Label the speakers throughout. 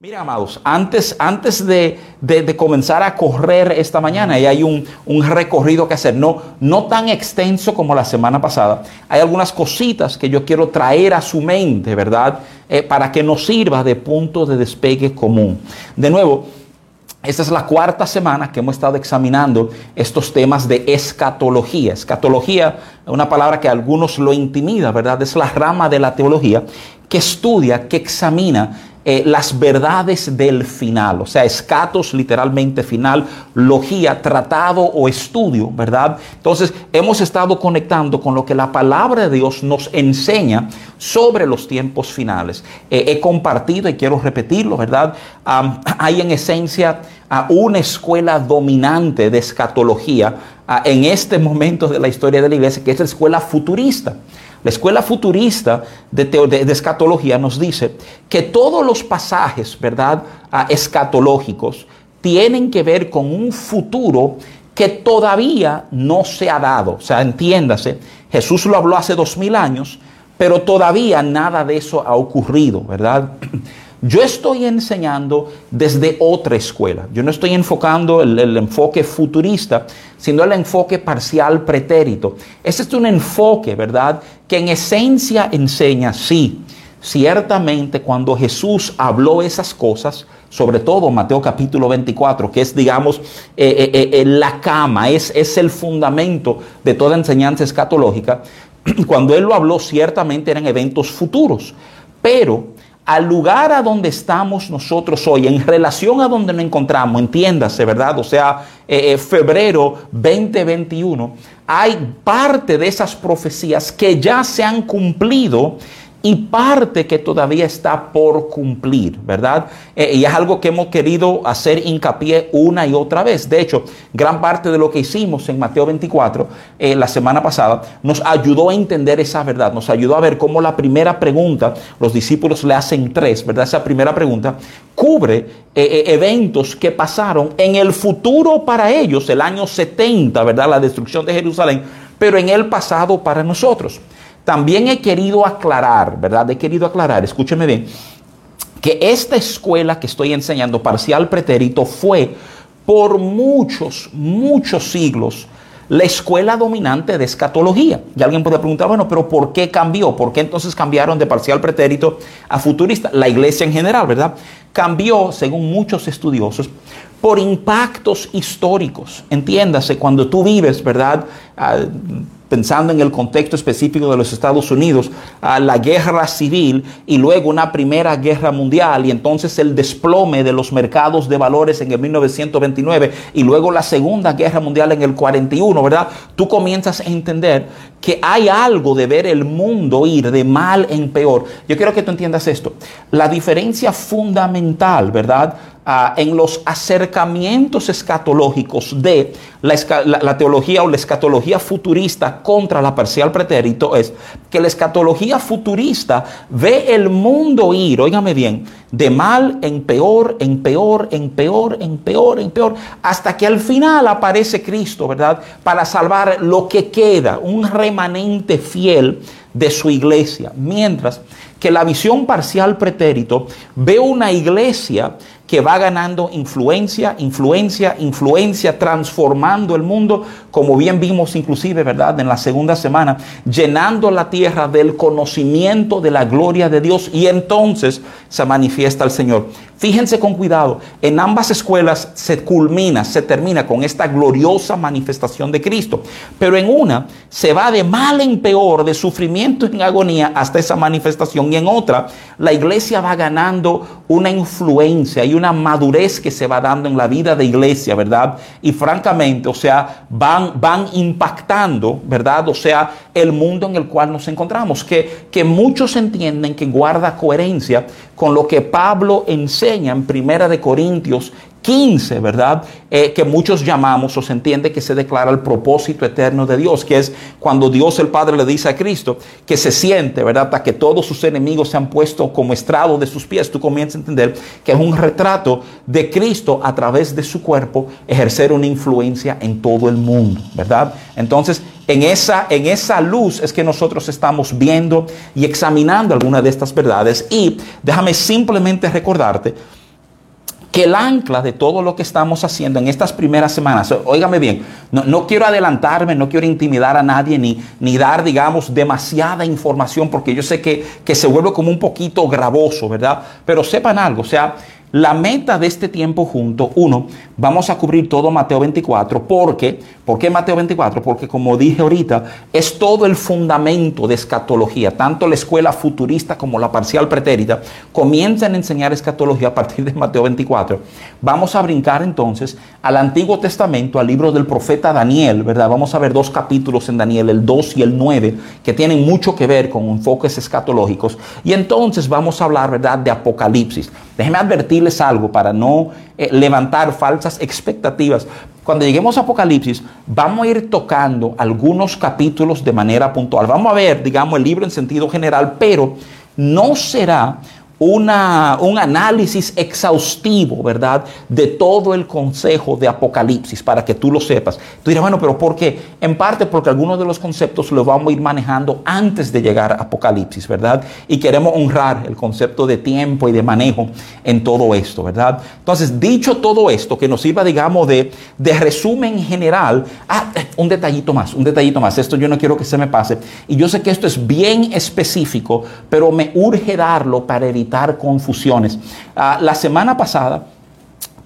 Speaker 1: Mira, amados, antes, antes de, comenzar a correr esta mañana, y hay un, recorrido que hacer, no, no tan extenso como la semana pasada, hay algunas cositas que yo quiero traer a su mente, ¿verdad? Eh, para que nos sirva de punto de despegue común. De nuevo, esta es la cuarta semana que hemos estado examinando estos temas de escatología. Escatología, una palabra que a algunos lo intimida, ¿verdad? Es la rama de la teología que estudia, que examina eh, las verdades del final, o sea, escatos literalmente final, logía, tratado o estudio, ¿verdad? Entonces, hemos estado conectando con lo que la palabra de Dios nos enseña sobre los tiempos finales. Eh, he compartido y quiero repetirlo, ¿verdad? hay en esencia una escuela dominante de escatología en este momento de la historia de la iglesia, que es la escuela futurista. La escuela futurista de, escatología nos dice que todos los pasajes, ¿verdad?, ah, escatológicos tienen que ver con un futuro que todavía no se ha dado. O sea, entiéndase, Jesús lo habló hace dos mil años, pero todavía nada de eso ha ocurrido, ¿verdad? Yo estoy enseñando desde otra escuela. Yo no estoy enfocando el, enfoque futurista, sino el enfoque parcial pretérito. Este es un enfoque, ¿verdad? Que en esencia enseña, sí, ciertamente cuando Jesús habló esas cosas, sobre todo Mateo capítulo 24, que es, digamos, eh, eh, eh, la cama, es, es el fundamento de toda enseñanza escatológica, cuando él lo habló, ciertamente eran eventos futuros. Pero al lugar a donde estamos nosotros hoy, en relación a donde nos encontramos, entiéndase, ¿verdad? O sea, eh, eh, febrero 2021, hay parte de esas profecías que ya se han cumplido y parte que todavía está por cumplir, ¿verdad? Eh, y es algo que hemos querido hacer hincapié una y otra vez. De hecho, gran parte de lo que hicimos en Mateo 24 eh, la semana pasada nos ayudó a entender esa verdad, nos ayudó a ver cómo la primera pregunta, los discípulos le hacen tres, ¿verdad? Esa primera pregunta cubre eh, eventos que pasaron en el futuro para ellos, el año 70, ¿verdad? La destrucción de Jerusalén, pero en el pasado para nosotros. También he querido aclarar, ¿verdad? He querido aclarar, escúcheme bien, que esta escuela que estoy enseñando, parcial pretérito, fue por muchos, muchos siglos la escuela dominante de escatología. Y alguien puede preguntar, bueno, pero ¿por qué cambió? ¿Por qué entonces cambiaron de parcial pretérito a futurista? La iglesia en general, ¿verdad? Cambió, según muchos estudiosos, por impactos históricos. Entiéndase, cuando tú vives, ¿verdad? Ah, pensando en el contexto específico de los Estados Unidos, a la guerra civil y luego una primera guerra mundial y entonces el desplome de los mercados de valores en el 1929 y luego la segunda guerra mundial en el 41, ¿verdad? Tú comienzas a entender que hay algo de ver el mundo ir de mal en peor. Yo quiero que tú entiendas esto. La diferencia fundamental, ¿verdad? Ah, en los acercamientos escatológicos de la, teología o la escatología futurista contra la parcial pretérito es que la escatología futurista ve el mundo ir, óigame bien, de mal en peor, en peor, en peor, en peor, en peor, hasta que al final aparece Cristo, ¿verdad? Para salvar lo que queda, un remanente fiel de su iglesia. Mientras que la visión parcial pretérito ve una iglesia que va ganando influencia, influencia, influencia, transformando el mundo, como bien vimos inclusive, ¿verdad? En la segunda semana, llenando la tierra del conocimiento de la gloria de Dios y entonces se manifiesta el Señor. Fíjense con cuidado, en ambas escuelas se culmina, se termina con esta gloriosa manifestación de Cristo, pero en una se va de mal en peor, de sufrimiento en agonía hasta esa manifestación y en otra la iglesia va ganando una influencia y una madurez que se va dando en la vida de iglesia, ¿verdad? Y francamente, o sea, van, van impactando, ¿verdad? O sea, el mundo en el cual nos encontramos, que, que muchos entienden que guarda coherencia con lo que Pablo enseña en Primera de Corintios 15, ¿verdad? Eh, que muchos llamamos o se entiende que se declara el propósito eterno de Dios, que es cuando Dios el Padre le dice a Cristo que se siente, ¿verdad? Hasta que todos sus enemigos se han puesto como estrado de sus pies, tú comienzas a entender que es un retrato de Cristo a través de su cuerpo ejercer una influencia en todo el mundo, ¿verdad? Entonces, en esa, en esa luz es que nosotros estamos viendo y examinando algunas de estas verdades y déjame simplemente recordarte que el ancla de todo lo que estamos haciendo en estas primeras semanas, óigame bien, no, quiero adelantarme, no quiero intimidar a nadie ni, ni dar, digamos, demasiada información porque yo sé que, que se vuelve como un poquito gravoso, ¿verdad? Pero sepan algo, o sea, la meta de este tiempo junto, uno, vamos a cubrir todo Mateo 24. ¿Por qué? ¿Por qué Mateo 24? Porque como dije ahorita, es todo el fundamento de escatología. Tanto la escuela futurista como la parcial pretérita comienzan a enseñar escatología a partir de Mateo 24. Vamos a brincar entonces al Antiguo Testamento, al libro del profeta Daniel, ¿verdad? Vamos a ver dos capítulos en Daniel, el 2 y el 9, que tienen mucho que ver con enfoques escatológicos. Y entonces vamos a hablar, ¿verdad?, de Apocalipsis. Déjenme algo para no eh, levantar falsas expectativas. Cuando lleguemos a Apocalipsis, vamos a ir tocando algunos capítulos de manera puntual. Vamos a ver, digamos, el libro en sentido general, pero no será una, un análisis exhaustivo, ¿verdad? De todo el consejo de Apocalipsis, para que tú lo sepas. Tú dirás, bueno, pero ¿por qué? En parte porque algunos de los conceptos los vamos a ir manejando antes de llegar a Apocalipsis, ¿verdad? Y queremos honrar el concepto de tiempo y de manejo en todo esto, ¿verdad? Entonces, dicho todo esto, que nos sirva, digamos, de, de resumen general, ah, eh, un detallito más, un detallito más. Esto yo no quiero que se me pase. Y yo sé que esto es bien específico, pero me urge darlo para evitar confusiones. Ah, la semana pasada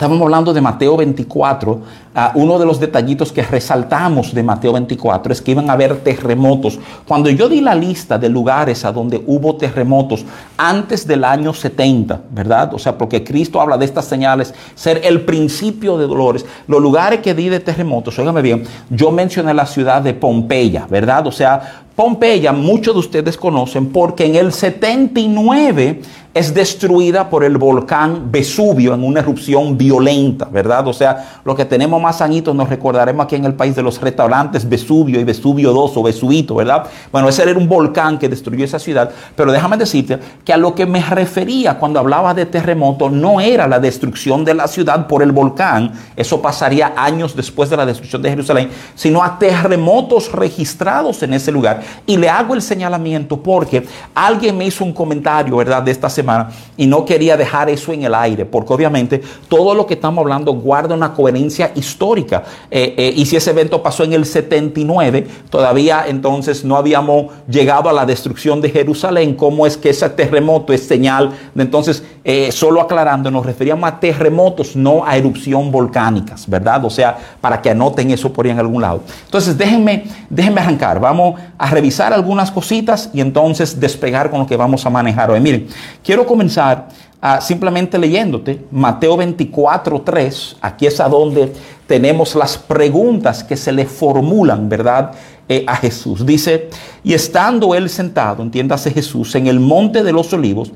Speaker 1: estábamos hablando de Mateo 24. Ah, uno de los detallitos que resaltamos de Mateo 24 es que iban a haber terremotos. Cuando yo di la lista de lugares a donde hubo terremotos antes del año 70, ¿verdad? O sea, porque Cristo habla de estas señales, ser el principio de dolores. Los lugares que di de terremotos, óigame bien, yo mencioné la ciudad de Pompeya, ¿verdad? O sea, Pompeya, muchos de ustedes conocen porque en el 79 es destruida por el volcán Vesubio en una erupción violenta, ¿verdad? O sea, lo que tenemos más añitos nos recordaremos aquí en el país de los restaurantes Vesubio y Vesubio 2 o Vesubito, ¿verdad? Bueno, ese era un volcán que destruyó esa ciudad, pero déjame decirte que a lo que me refería cuando hablaba de terremoto no era la destrucción de la ciudad por el volcán, eso pasaría años después de la destrucción de Jerusalén, sino a terremotos registrados en ese lugar. Y le hago el señalamiento porque alguien me hizo un comentario, ¿verdad?, de esta semana y no quería dejar eso en el aire, porque obviamente todo lo que estamos hablando guarda una coherencia histórica. Eh, eh, y si ese evento pasó en el 79, todavía entonces no habíamos llegado a la destrucción de Jerusalén. ¿Cómo es que ese terremoto es señal entonces, eh, solo aclarando, nos referíamos a terremotos, no a erupción volcánicas, ¿verdad? O sea, para que anoten eso por ahí en algún lado. Entonces, déjenme, déjenme arrancar. Vamos a revisar algunas cositas y entonces despegar con lo que vamos a manejar hoy. Miren, quiero comenzar ah, simplemente leyéndote Mateo 24, 3. Aquí es a donde tenemos las preguntas que se le formulan, ¿verdad? Eh, a Jesús. Dice, y estando él sentado, entiéndase Jesús, en el monte de los olivos,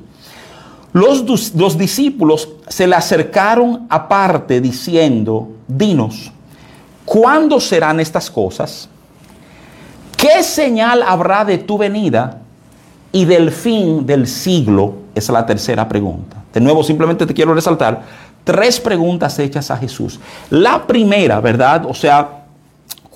Speaker 1: los, los discípulos se le acercaron aparte diciendo, dinos, ¿cuándo serán estas cosas? ¿Qué señal habrá de tu venida y del fin del siglo? Esa es la tercera pregunta. De nuevo, simplemente te quiero resaltar tres preguntas hechas a Jesús. La primera, ¿verdad? O sea,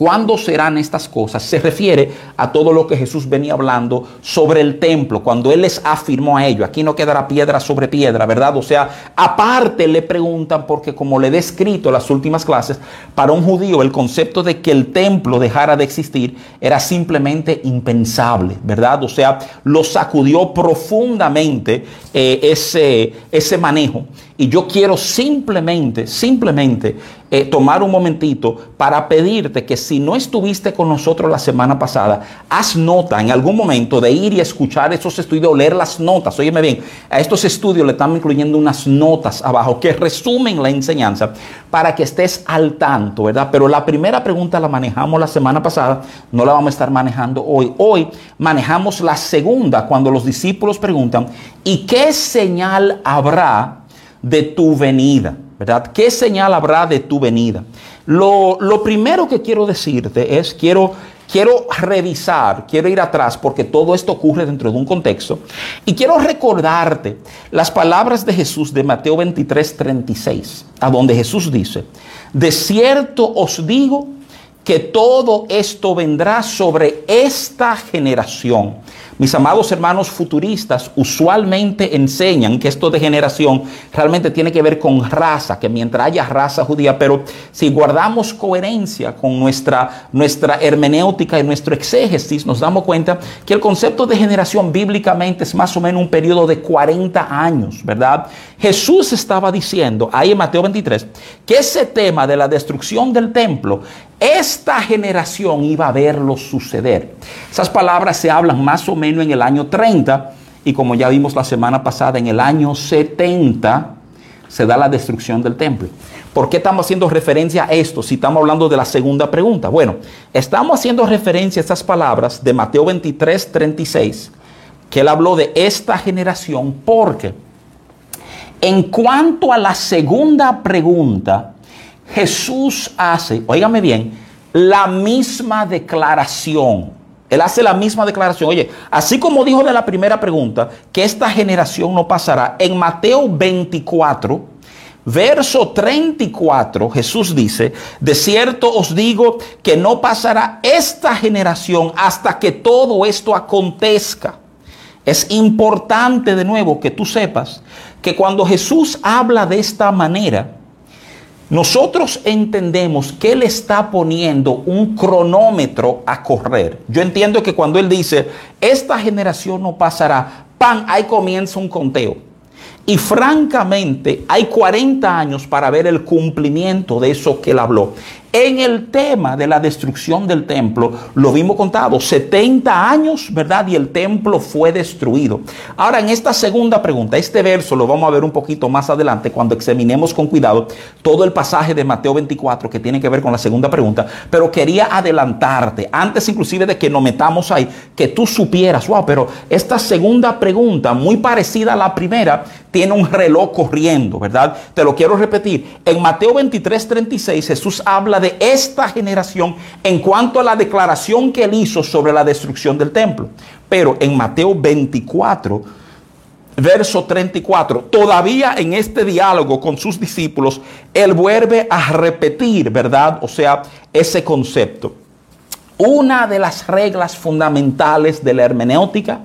Speaker 1: ¿Cuándo serán estas cosas? Se refiere a todo lo que Jesús venía hablando sobre el templo, cuando Él les afirmó a ellos, aquí no quedará piedra sobre piedra, ¿verdad? O sea, aparte le preguntan, porque como le he descrito en las últimas clases, para un judío el concepto de que el templo dejara de existir era simplemente impensable, ¿verdad? O sea, lo sacudió profundamente eh, ese, ese manejo. Y yo quiero simplemente, simplemente eh, tomar un momentito para pedirte que si no estuviste con nosotros la semana pasada, haz nota en algún momento de ir y escuchar esos estudios, leer las notas. Óyeme bien, a estos estudios le estamos incluyendo unas notas abajo que resumen la enseñanza para que estés al tanto, ¿verdad? Pero la primera pregunta la manejamos la semana pasada, no la vamos a estar manejando hoy. Hoy manejamos la segunda cuando los discípulos preguntan, ¿y qué señal habrá? De tu venida, ¿verdad? ¿Qué señal habrá de tu venida? Lo, primero que quiero decirte es, quiero, quiero revisar, quiero ir atrás porque todo esto ocurre dentro de un contexto y quiero recordarte las palabras de Jesús de Mateo 23, 36, a donde Jesús dice, de cierto os digo que todo esto vendrá sobre esta generación Mis amados hermanos futuristas usualmente enseñan que esto de generación realmente tiene que ver con raza, que mientras haya raza judía, pero si guardamos coherencia con nuestra, nuestra hermenéutica y nuestro exégesis, nos damos cuenta que el concepto de generación bíblicamente es más o menos un periodo de 40 años, ¿verdad? Jesús estaba diciendo ahí en Mateo 23 que ese tema de la destrucción del templo esta generación iba a verlo suceder. Esas palabras se hablan más o menos en el año 30 y como ya vimos la semana pasada, en el año 70 se da la destrucción del templo. ¿Por qué estamos haciendo referencia a esto si estamos hablando de la segunda pregunta? Bueno, estamos haciendo referencia a estas palabras de Mateo 23, 36, que él habló de esta generación porque en cuanto a la segunda pregunta, Jesús hace, óigame bien, la misma declaración. Él hace la misma declaración. Oye, así como dijo de la primera pregunta, que esta generación no pasará, en Mateo 24, verso 34, Jesús dice, de cierto os digo que no pasará esta generación hasta que todo esto acontezca. Es importante de nuevo que tú sepas que cuando Jesús habla de esta manera, nosotros entendemos que Él está poniendo un cronómetro a correr. Yo entiendo que cuando Él dice, esta generación no pasará, pan, ahí comienza un conteo. Y francamente, hay 40 años para ver el cumplimiento de eso que Él habló. En el tema de la destrucción del templo, lo vimos contado, 70 años, ¿verdad? Y el templo fue destruido. Ahora, en esta segunda pregunta, este verso lo vamos a ver un poquito más adelante cuando examinemos con cuidado todo el pasaje de Mateo 24 que tiene que ver con la segunda pregunta, pero quería adelantarte, antes inclusive de que nos metamos ahí, que tú supieras, wow, pero esta segunda pregunta, muy parecida a la primera, tiene un reloj corriendo, ¿verdad? Te lo quiero repetir. En Mateo 23, 36, Jesús habla de esta generación en cuanto a la declaración que él hizo sobre la destrucción del templo. Pero en Mateo 24, verso 34, todavía en este diálogo con sus discípulos, él vuelve a repetir, ¿verdad? O sea, ese concepto. Una de las reglas fundamentales de la hermenéutica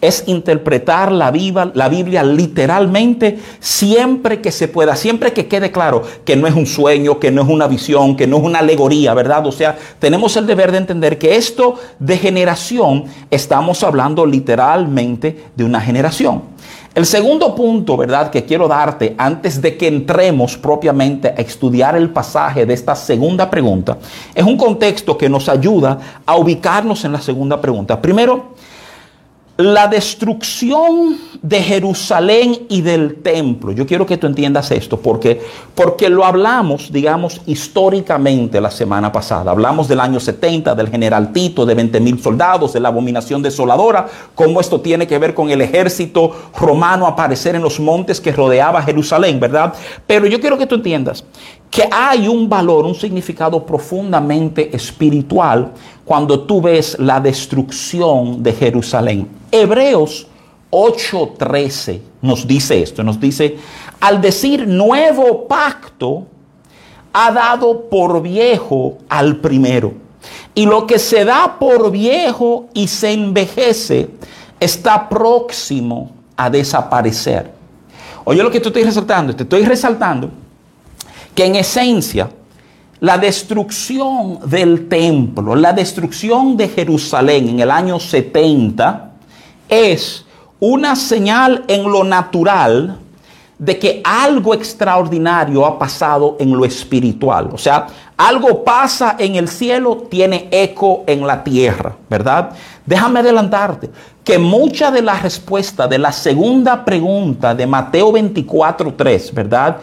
Speaker 1: es interpretar la Biblia, literalmente siempre que se pueda, siempre que quede claro que no es un sueño, que no es una visión, que no es una alegoría, ¿verdad? O sea, tenemos el deber de entender que esto de generación estamos hablando literalmente de una generación. El segundo punto, ¿verdad?, que quiero darte antes de que entremos propiamente a estudiar el pasaje de esta segunda pregunta, es un contexto que nos ayuda a ubicarnos en la segunda pregunta. Primero, la destrucción de Jerusalén y del templo. Yo quiero que tú entiendas esto porque, porque lo hablamos, digamos, históricamente la semana pasada. Hablamos del año 70, del general Tito, de 20 mil soldados, de la abominación desoladora, cómo esto tiene que ver con el ejército romano aparecer en los montes que rodeaba Jerusalén, ¿verdad? Pero yo quiero que tú entiendas que hay un valor, un significado profundamente espiritual cuando tú ves la destrucción de Jerusalén. Hebreos 8:13 nos dice esto, nos dice, al decir nuevo pacto, ha dado por viejo al primero. Y lo que se da por viejo y se envejece está próximo a desaparecer. Oye lo que tú estoy resaltando, te estoy resaltando que en esencia la destrucción del templo, la destrucción de Jerusalén en el año 70 es una señal en lo natural de que algo extraordinario ha pasado en lo espiritual. O sea, algo pasa en el cielo, tiene eco en la tierra, ¿verdad? Déjame adelantarte que mucha de la respuesta de la segunda pregunta de Mateo 24.3, ¿verdad?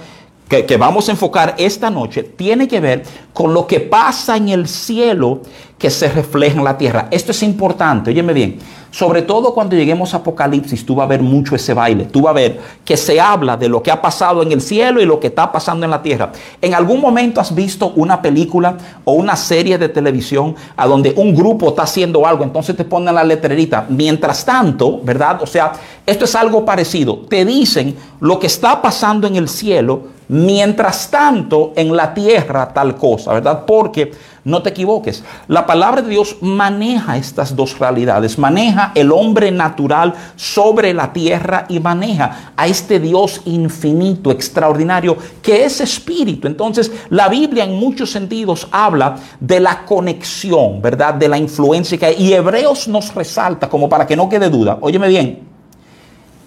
Speaker 1: Que, vamos a enfocar esta noche tiene que ver con lo que pasa en el cielo que se refleja en la tierra. Esto es importante, óyeme bien. Sobre todo cuando lleguemos a Apocalipsis, tú vas a ver mucho ese baile. Tú vas a ver que se habla de lo que ha pasado en el cielo y lo que está pasando en la tierra. ¿En algún momento has visto una película o una serie de televisión a donde un grupo está haciendo algo? Entonces te ponen la letrerita. Mientras tanto, ¿verdad? O sea, esto es algo parecido. Te dicen lo que está pasando en el cielo Mientras tanto, en la tierra tal cosa, ¿verdad? Porque no te equivoques, la palabra de Dios maneja estas dos realidades, maneja el hombre natural sobre la tierra y maneja a este Dios infinito, extraordinario, que es espíritu. Entonces, la Biblia en muchos sentidos habla de la conexión, ¿verdad? De la influencia que hay. Y Hebreos nos resalta, como para que no quede duda, óyeme bien,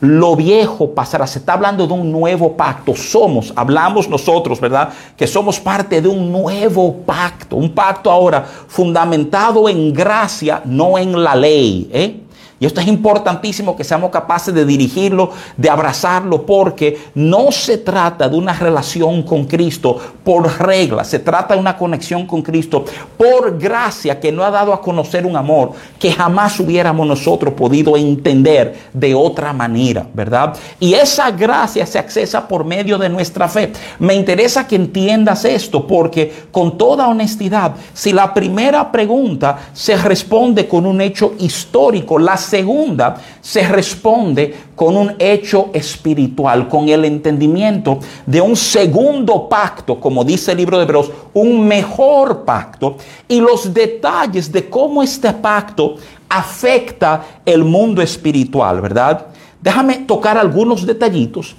Speaker 1: lo viejo pasará. Se está hablando de un nuevo pacto. Somos, hablamos nosotros, ¿verdad? Que somos parte de un nuevo pacto. Un pacto ahora fundamentado en gracia, no en la ley. ¿eh? Y esto es importantísimo que seamos capaces de dirigirlo, de abrazarlo, porque no se trata de una relación con Cristo por regla, se trata de una conexión con Cristo por gracia que no ha dado a conocer un amor que jamás hubiéramos nosotros podido entender de otra manera, ¿verdad? Y esa gracia se accesa por medio de nuestra fe. Me interesa que entiendas esto, porque con toda honestidad, si la primera pregunta se responde con un hecho histórico, las segunda se responde con un hecho espiritual, con el entendimiento de un segundo pacto, como dice el libro de Hebreos, un mejor pacto y los detalles de cómo este pacto afecta el mundo espiritual, ¿verdad? Déjame tocar algunos detallitos.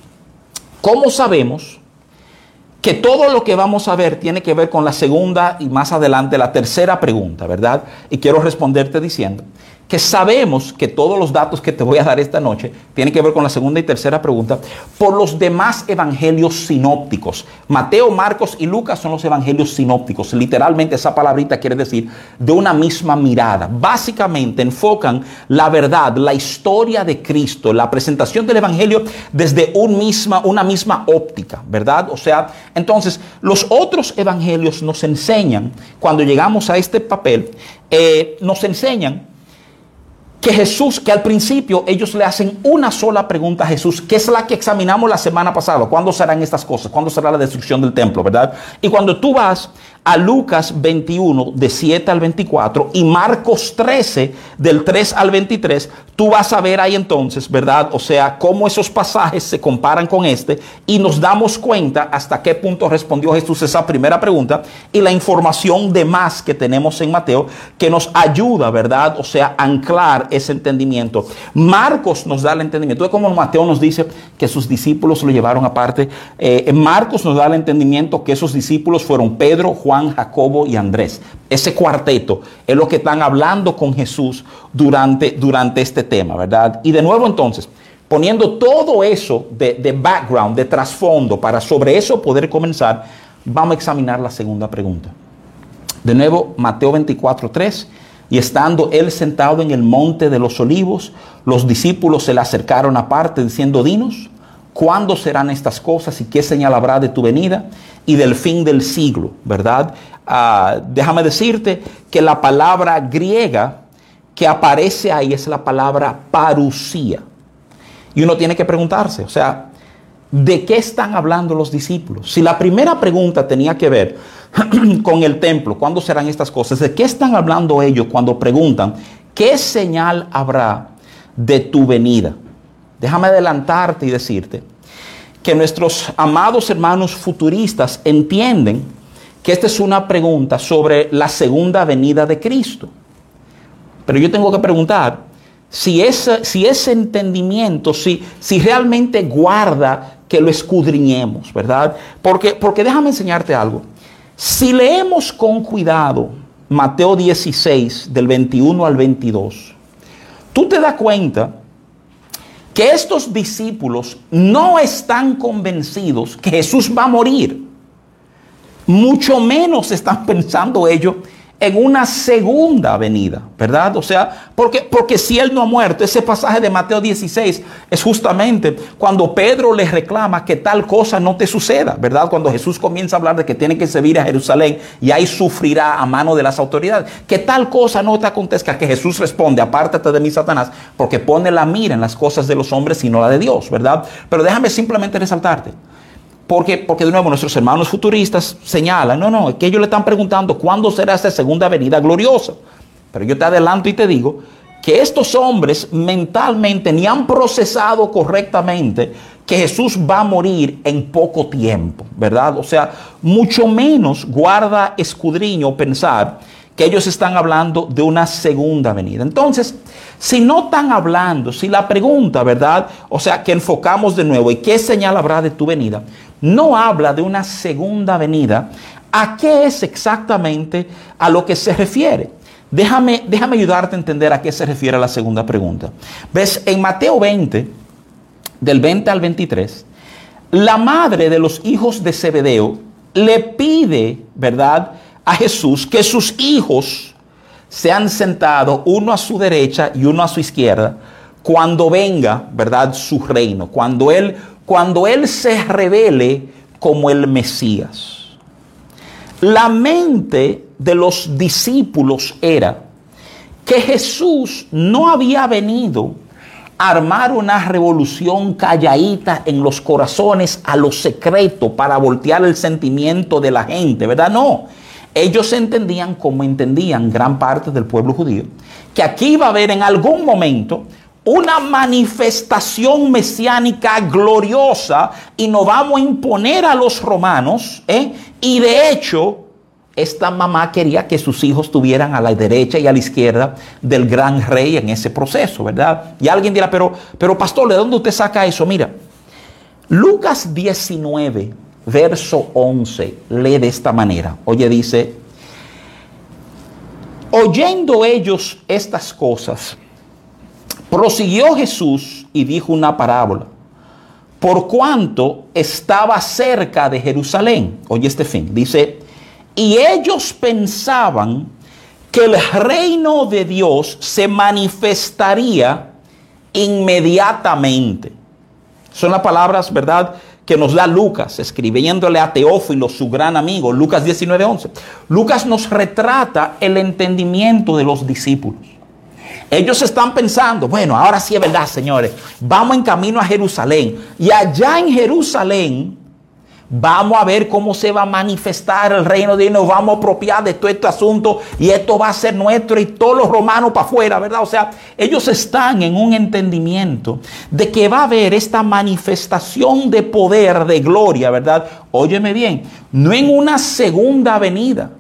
Speaker 1: ¿Cómo sabemos? que todo lo que vamos a ver tiene que ver con la segunda y más adelante la tercera pregunta, ¿verdad? Y quiero responderte diciendo que sabemos que todos los datos que te voy a dar esta noche tienen que ver con la segunda y tercera pregunta por los demás evangelios sinópticos. Mateo, Marcos y Lucas son los evangelios sinópticos. Literalmente esa palabrita quiere decir de una misma mirada. Básicamente enfocan la verdad, la historia de Cristo, la presentación del evangelio desde un misma, una misma óptica, ¿verdad? O sea, entonces los otros evangelios nos enseñan, cuando llegamos a este papel, eh, nos enseñan que Jesús, que al principio ellos le hacen una sola pregunta a Jesús, que es la que examinamos la semana pasada. ¿Cuándo serán estas cosas? ¿Cuándo será la destrucción del templo? ¿Verdad? Y cuando tú vas a Lucas 21, de 7 al 24, y Marcos 13, del 3 al 23, tú vas a ver ahí entonces, ¿verdad? O sea, cómo esos pasajes se comparan con este y nos damos cuenta hasta qué punto respondió Jesús esa primera pregunta y la información de más que tenemos en Mateo que nos ayuda, ¿verdad? O sea, anclar ese entendimiento. Marcos nos da el entendimiento. Es como Mateo nos dice que sus discípulos lo llevaron aparte. Eh, Marcos nos da el entendimiento que esos discípulos fueron Pedro, Juan, Juan, Jacobo y Andrés. Ese cuarteto es lo que están hablando con Jesús durante, durante este tema, ¿verdad? Y de nuevo entonces, poniendo todo eso de, de background, de trasfondo, para sobre eso poder comenzar, vamos a examinar la segunda pregunta. De nuevo, Mateo 24, 3. Y estando él sentado en el monte de los olivos, los discípulos se le acercaron aparte diciendo, dinos, ¿cuándo serán estas cosas y qué señal habrá de tu venida? y del fin del siglo, ¿verdad? Ah, déjame decirte que la palabra griega que aparece ahí es la palabra parusía. Y uno tiene que preguntarse, o sea, ¿de qué están hablando los discípulos? Si la primera pregunta tenía que ver con el templo, ¿cuándo serán estas cosas? ¿De qué están hablando ellos cuando preguntan, ¿qué señal habrá de tu venida? Déjame adelantarte y decirte que nuestros amados hermanos futuristas entienden que esta es una pregunta sobre la segunda venida de Cristo. Pero yo tengo que preguntar si ese, si ese entendimiento, si, si realmente guarda que lo escudriñemos, ¿verdad? Porque, porque déjame enseñarte algo. Si leemos con cuidado Mateo 16, del 21 al 22, tú te das cuenta que estos discípulos no están convencidos que Jesús va a morir. Mucho menos están pensando ellos en una segunda venida, ¿verdad? O sea, porque, porque si Él no ha muerto, ese pasaje de Mateo 16 es justamente cuando Pedro le reclama que tal cosa no te suceda, ¿verdad? Cuando Jesús comienza a hablar de que tiene que servir a Jerusalén y ahí sufrirá a mano de las autoridades, que tal cosa no te acontezca, que Jesús responde, apártate de mí, Satanás, porque pone la mira en las cosas de los hombres y no la de Dios, ¿verdad? Pero déjame simplemente resaltarte. Porque, porque de nuevo nuestros hermanos futuristas señalan, no, no, es que ellos le están preguntando cuándo será esa segunda venida gloriosa. Pero yo te adelanto y te digo que estos hombres mentalmente ni han procesado correctamente que Jesús va a morir en poco tiempo, ¿verdad? O sea, mucho menos guarda escudriño pensar que ellos están hablando de una segunda venida. Entonces, si no están hablando, si la pregunta, ¿verdad? O sea, que enfocamos de nuevo, ¿y qué señal habrá de tu venida? No habla de una segunda venida. ¿A qué es exactamente a lo que se refiere? Déjame, déjame ayudarte a entender a qué se refiere la segunda pregunta. Ves, en Mateo 20, del 20 al 23, la madre de los hijos de Zebedeo le pide, ¿verdad?, a Jesús que sus hijos sean sentados uno a su derecha y uno a su izquierda cuando venga, ¿verdad?, su reino, cuando él, cuando él se revele como el Mesías. La mente de los discípulos era que Jesús no había venido a armar una revolución calladita en los corazones a lo secreto para voltear el sentimiento de la gente, ¿verdad? No. Ellos entendían como entendían gran parte del pueblo judío, que aquí iba a haber en algún momento una manifestación mesiánica gloriosa y nos vamos a imponer a los romanos. ¿eh? Y de hecho, esta mamá quería que sus hijos estuvieran a la derecha y a la izquierda del gran rey en ese proceso, ¿verdad? Y alguien dirá, pero, pero pastor, ¿de dónde usted saca eso? Mira, Lucas 19, verso 11, lee de esta manera. Oye, dice, oyendo ellos estas cosas, prosiguió Jesús y dijo una parábola. Por cuanto estaba cerca de Jerusalén, oye este fin, dice, y ellos pensaban que el reino de Dios se manifestaría inmediatamente. Son las palabras, ¿verdad?, que nos da Lucas, escribiéndole a Teófilo, su gran amigo, Lucas 19:11. Lucas nos retrata el entendimiento de los discípulos. Ellos están pensando, bueno, ahora sí es verdad, señores, vamos en camino a Jerusalén. Y allá en Jerusalén Vamos a ver cómo se va a manifestar el reino de Dios. Nos vamos a apropiar de todo este asunto y esto va a ser nuestro y todos los romanos para afuera, ¿verdad? O sea, ellos están en un entendimiento de que va a haber esta manifestación de poder, de gloria, ¿verdad? Óyeme bien, no en una segunda venida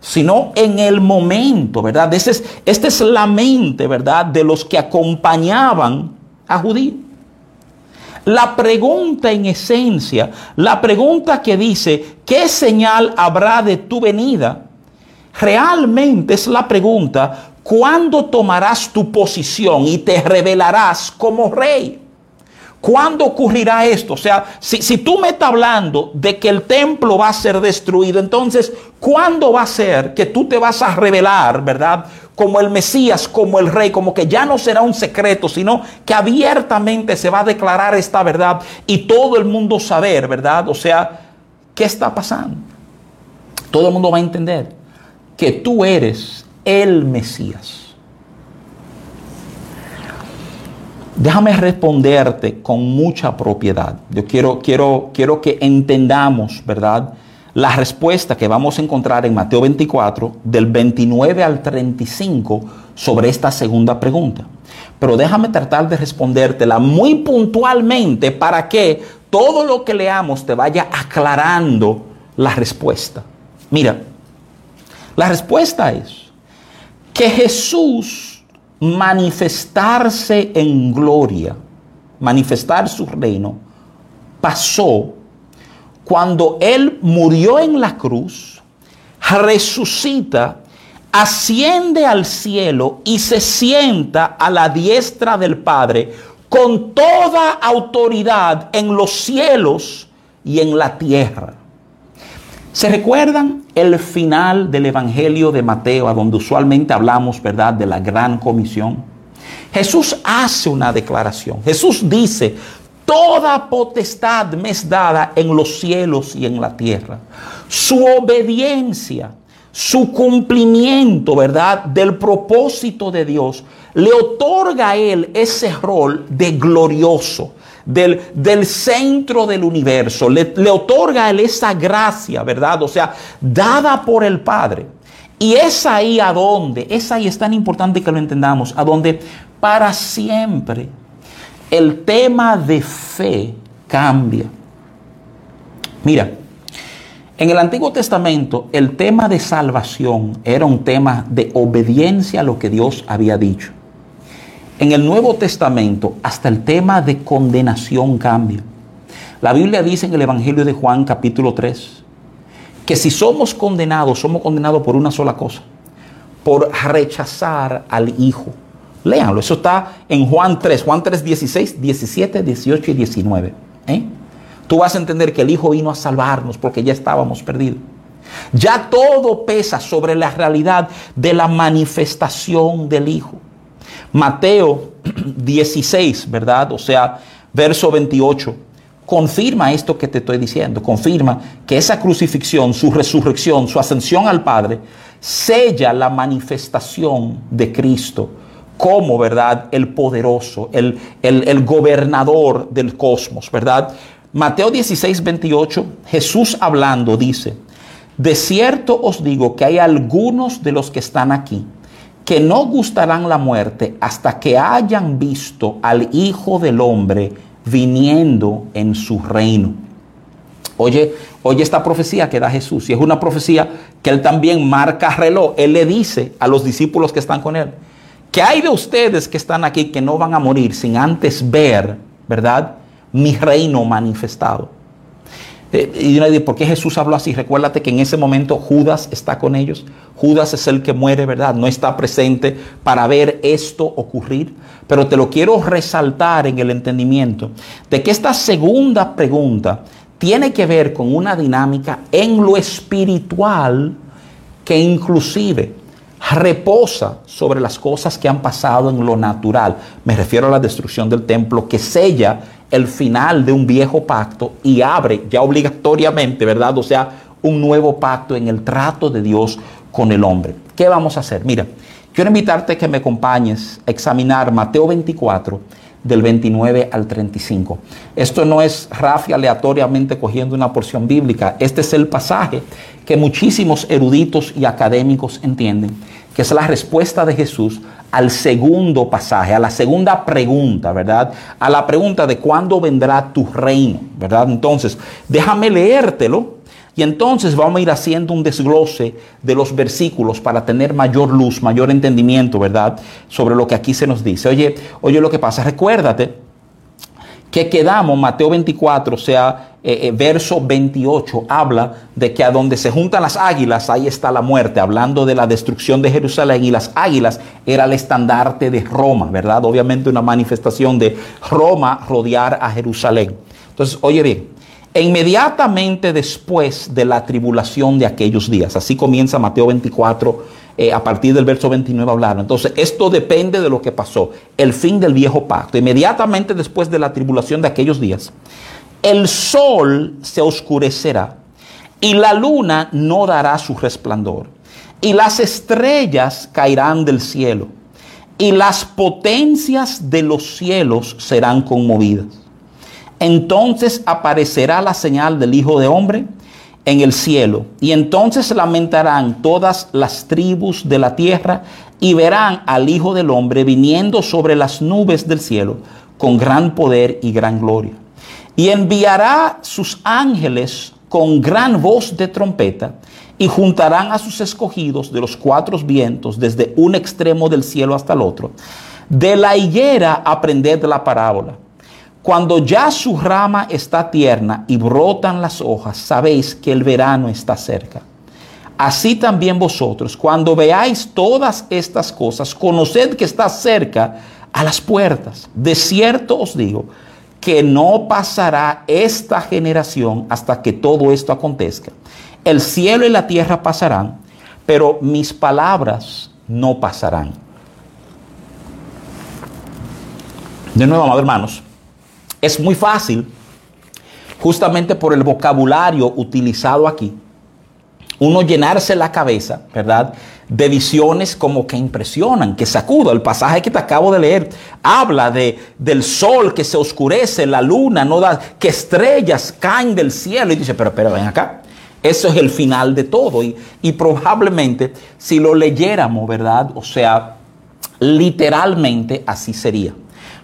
Speaker 1: sino en el momento, ¿verdad? Esta es, esta es la mente, ¿verdad? De los que acompañaban a judíos. La pregunta en esencia, la pregunta que dice, ¿qué señal habrá de tu venida? Realmente es la pregunta, ¿cuándo tomarás tu posición y te revelarás como rey? ¿Cuándo ocurrirá esto? O sea, si, tú me estás hablando de que el templo va a ser destruido, entonces, ¿cuándo va a ser que tú te vas a revelar, verdad? como el Mesías, como el Rey, como que ya no será un secreto, sino que abiertamente se va a declarar esta verdad y todo el mundo saber, ¿verdad? O sea, ¿qué está pasando? Todo el mundo va a entender que tú eres el Mesías. Déjame responderte con mucha propiedad. Yo quiero, quiero, quiero que entendamos, ¿verdad? la respuesta que vamos a encontrar en Mateo 24, del 29 al 35, sobre esta segunda pregunta. Pero déjame tratar de respondértela muy puntualmente para que todo lo que leamos te vaya aclarando la respuesta. Mira, la respuesta es que Jesús manifestarse en gloria, manifestar su reino, pasó cuando Él murió en la cruz, resucita, asciende al cielo y se sienta a la diestra del Padre con toda autoridad en los cielos y en la tierra. ¿Se recuerdan el final del Evangelio de Mateo, a donde usualmente hablamos, ¿verdad?, de la gran comisión. Jesús hace una declaración. Jesús dice, Toda potestad me es dada en los cielos y en la tierra. Su obediencia, su cumplimiento, ¿verdad? Del propósito de Dios, le otorga a él ese rol de glorioso, del, del centro del universo. Le, otorga él esa gracia, ¿verdad? O sea, dada por el Padre. Y es ahí a donde, es ahí es tan importante que lo entendamos, a donde para siempre el tema de fe cambia. Mira, en el Antiguo Testamento el tema de salvación era un tema de obediencia a lo que Dios había dicho. En el Nuevo Testamento hasta el tema de condenación cambia. La Biblia dice en el Evangelio de Juan capítulo 3 que si somos condenados, somos condenados por una sola cosa, por rechazar al Hijo. Léanlo, eso está en Juan 3, Juan 3, 16, 17, 18 y 19. ¿eh? Tú vas a entender que el Hijo vino a salvarnos porque ya estábamos perdidos. Ya todo pesa sobre la realidad de la manifestación del Hijo. Mateo 16, ¿verdad? O sea, verso 28, confirma esto que te estoy diciendo, confirma que esa crucifixión, su resurrección, su ascensión al Padre, sella la manifestación de Cristo como, ¿verdad? El poderoso, el, el, gobernador del cosmos, ¿verdad? Mateo 16, 28, Jesús hablando dice, de cierto os digo que hay algunos de los que están aquí que no gustarán la muerte hasta que hayan visto al Hijo del Hombre viniendo en su reino. Oye, oye esta profecía que da Jesús, y es una profecía que él también marca reloj. Él le dice a los discípulos que están con él, que hay de ustedes que están aquí que no van a morir sin antes ver, ¿verdad? Mi reino manifestado. Eh, y uno dice, ¿por qué Jesús habló así? Recuérdate que en ese momento Judas está con ellos. Judas es el que muere, ¿verdad? No está presente para ver esto ocurrir. Pero te lo quiero resaltar en el entendimiento de que esta segunda pregunta tiene que ver con una dinámica en lo espiritual que inclusive reposa sobre las cosas que han pasado en lo natural. Me refiero a la destrucción del templo que sella el final de un viejo pacto y abre ya obligatoriamente, ¿verdad? O sea, un nuevo pacto en el trato de Dios con el hombre. ¿Qué vamos a hacer? Mira, quiero invitarte a que me acompañes a examinar Mateo 24 del 29 al 35. Esto no es Rafi aleatoriamente cogiendo una porción bíblica. Este es el pasaje que muchísimos eruditos y académicos entienden, que es la respuesta de Jesús al segundo pasaje, a la segunda pregunta, ¿verdad? A la pregunta de cuándo vendrá tu reino, ¿verdad? Entonces, déjame leértelo y entonces vamos a ir haciendo un desglose de los versículos para tener mayor luz, mayor entendimiento, ¿verdad? Sobre lo que aquí se nos dice. Oye, oye lo que pasa, recuérdate que quedamos, Mateo 24, o sea, eh, eh, verso 28, habla de que a donde se juntan las águilas, ahí está la muerte, hablando de la destrucción de Jerusalén y las águilas era el estandarte de Roma, ¿verdad? Obviamente una manifestación de Roma rodear a Jerusalén. Entonces, oye bien, inmediatamente después de la tribulación de aquellos días, así comienza Mateo 24, eh, a partir del verso 29 hablar. Entonces, esto depende de lo que pasó, el fin del viejo pacto, inmediatamente después de la tribulación de aquellos días el sol se oscurecerá y la luna no dará su resplandor y las estrellas caerán del cielo y las potencias de los cielos serán conmovidas. Entonces aparecerá la señal del Hijo de Hombre en el cielo y entonces lamentarán todas las tribus de la tierra y verán al Hijo del Hombre viniendo sobre las nubes del cielo con gran poder y gran gloria y enviará sus ángeles con gran voz de trompeta y juntarán a sus escogidos de los cuatro vientos desde un extremo del cielo hasta el otro. De la higuera aprended la parábola. Cuando ya su rama está tierna y brotan las hojas, sabéis que el verano está cerca. Así también vosotros, cuando veáis todas estas cosas, conoced que está cerca a las puertas. De cierto os digo, que no pasará esta generación hasta que todo esto acontezca. El cielo y la tierra pasarán, pero mis palabras no pasarán. De nuevo, amados hermanos, es muy fácil, justamente por el vocabulario utilizado aquí, uno llenarse la cabeza, ¿verdad? De visiones como que impresionan, que sacudan. El pasaje que te acabo de leer habla de, del sol que se oscurece, la luna, no da, que estrellas caen del cielo. Y dice, pero, pero ven acá. Eso es el final de todo. Y, y probablemente si lo leyéramos, ¿verdad? O sea, literalmente así sería.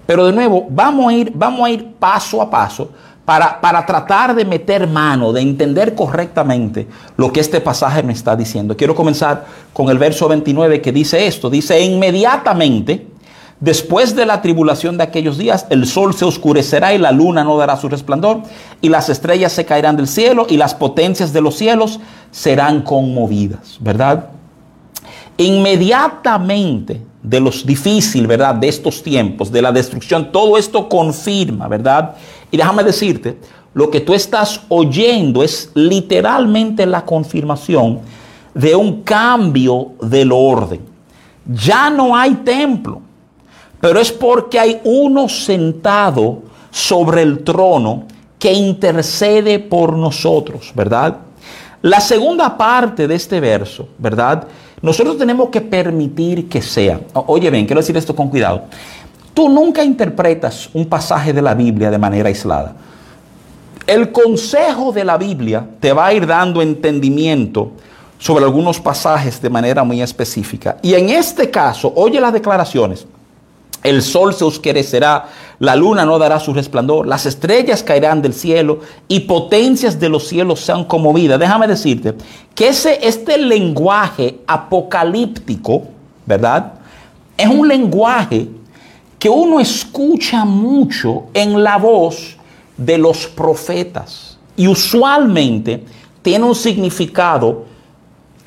Speaker 1: Pero de nuevo, vamos a ir, vamos a ir paso a paso para, para tratar de meter mano, de entender correctamente lo que este pasaje me está diciendo. Quiero comenzar con el verso 29 que dice esto. Dice, inmediatamente, después de la tribulación de aquellos días, el sol se oscurecerá y la luna no dará su resplandor, y las estrellas se caerán del cielo y las potencias de los cielos serán conmovidas, ¿verdad? Inmediatamente de los difíciles, ¿verdad? De estos tiempos, de la destrucción, todo esto confirma, ¿verdad? Y déjame decirte, lo que tú estás oyendo es literalmente la confirmación de un cambio del orden. Ya no hay templo, pero es porque hay uno sentado sobre el trono que intercede por nosotros, ¿verdad? La segunda parte de este verso, ¿verdad? Nosotros tenemos que permitir que sea. Oye, bien, quiero decir esto con cuidado. Tú nunca interpretas un pasaje de la Biblia de manera aislada. El consejo de la Biblia te va a ir dando entendimiento sobre algunos pasajes de manera muy específica. Y en este caso, oye las declaraciones. El sol se oscurecerá, la luna no dará su resplandor, las estrellas caerán del cielo y potencias de los cielos sean conmovidas. Déjame decirte que ese, este lenguaje apocalíptico, ¿verdad? Es un lenguaje que uno escucha mucho en la voz de los profetas y usualmente tiene un significado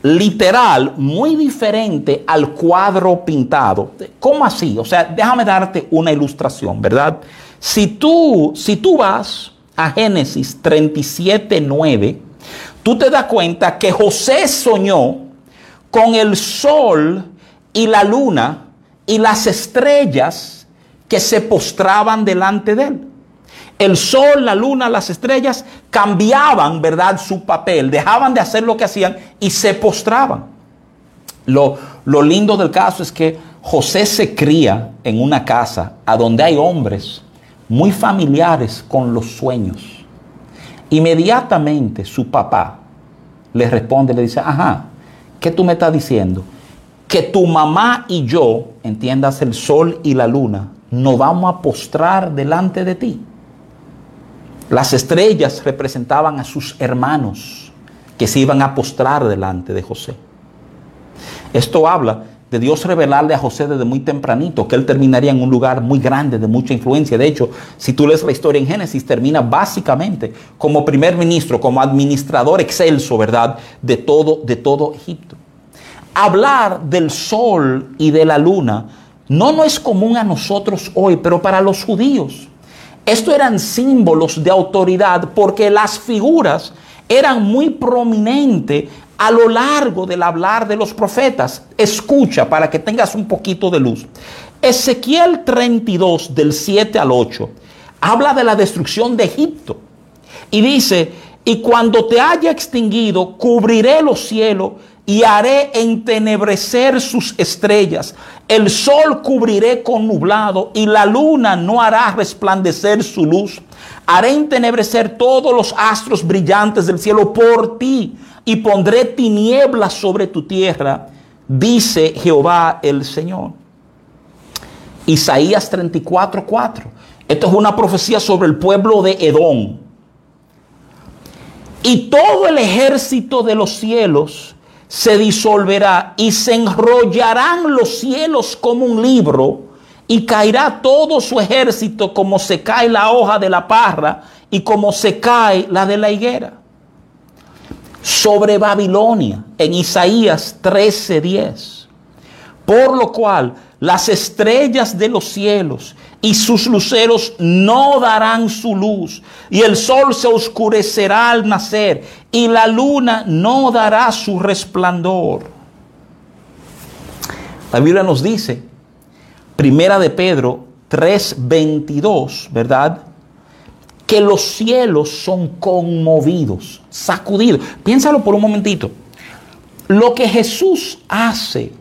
Speaker 1: literal muy diferente al cuadro pintado. ¿Cómo así? O sea, déjame darte una ilustración, ¿verdad? Si tú, si tú vas a Génesis 37, 9, tú te das cuenta que José soñó con el sol y la luna y las estrellas que se postraban delante de él el sol, la luna, las estrellas cambiaban, ¿verdad?, su papel, dejaban de hacer lo que hacían y se postraban. Lo, lindo del caso es que José se cría en una casa a donde hay hombres muy familiares con los sueños. Inmediatamente su papá le responde, le dice, ajá, ¿qué tú me estás diciendo? Que tu mamá y yo, entiendas el sol y la luna, nos vamos a postrar delante de ti. Las estrellas representaban a sus hermanos que se iban a postrar delante de José. Esto habla de Dios revelarle a José desde muy tempranito que él terminaría en un lugar muy grande, de mucha influencia. De hecho, si tú lees la historia en Génesis, termina básicamente como primer ministro, como administrador excelso, ¿verdad? De todo, de todo Egipto. Hablar del sol y de la luna no, no es común a nosotros hoy, pero para los judíos esto eran símbolos de autoridad porque las figuras eran muy prominentes a lo largo del hablar de los profetas. Escucha para que tengas un poquito de luz. Ezequiel 32 del 7 al 8 habla de la destrucción de Egipto y dice, y cuando te haya extinguido, cubriré los cielos y haré entenebrecer sus estrellas. El sol cubriré con nublado y la luna no hará resplandecer su luz. Haré entenebrecer todos los astros brillantes del cielo por ti y pondré tinieblas sobre tu tierra, dice Jehová el Señor. Isaías 34:4. Esto es una profecía sobre el pueblo de Edom. Y todo el ejército de los cielos se disolverá y se enrollarán los cielos como un libro y caerá todo su ejército como se cae la hoja de la parra y como se cae la de la higuera. Sobre Babilonia en Isaías 13:10. Por lo cual las estrellas de los cielos y sus luceros no darán su luz, y el sol se oscurecerá al nacer, y la luna no dará su resplandor. La Biblia nos dice, primera de Pedro 3:22, ¿verdad? Que los cielos son conmovidos, sacudidos. Piénsalo por un momentito. Lo que Jesús hace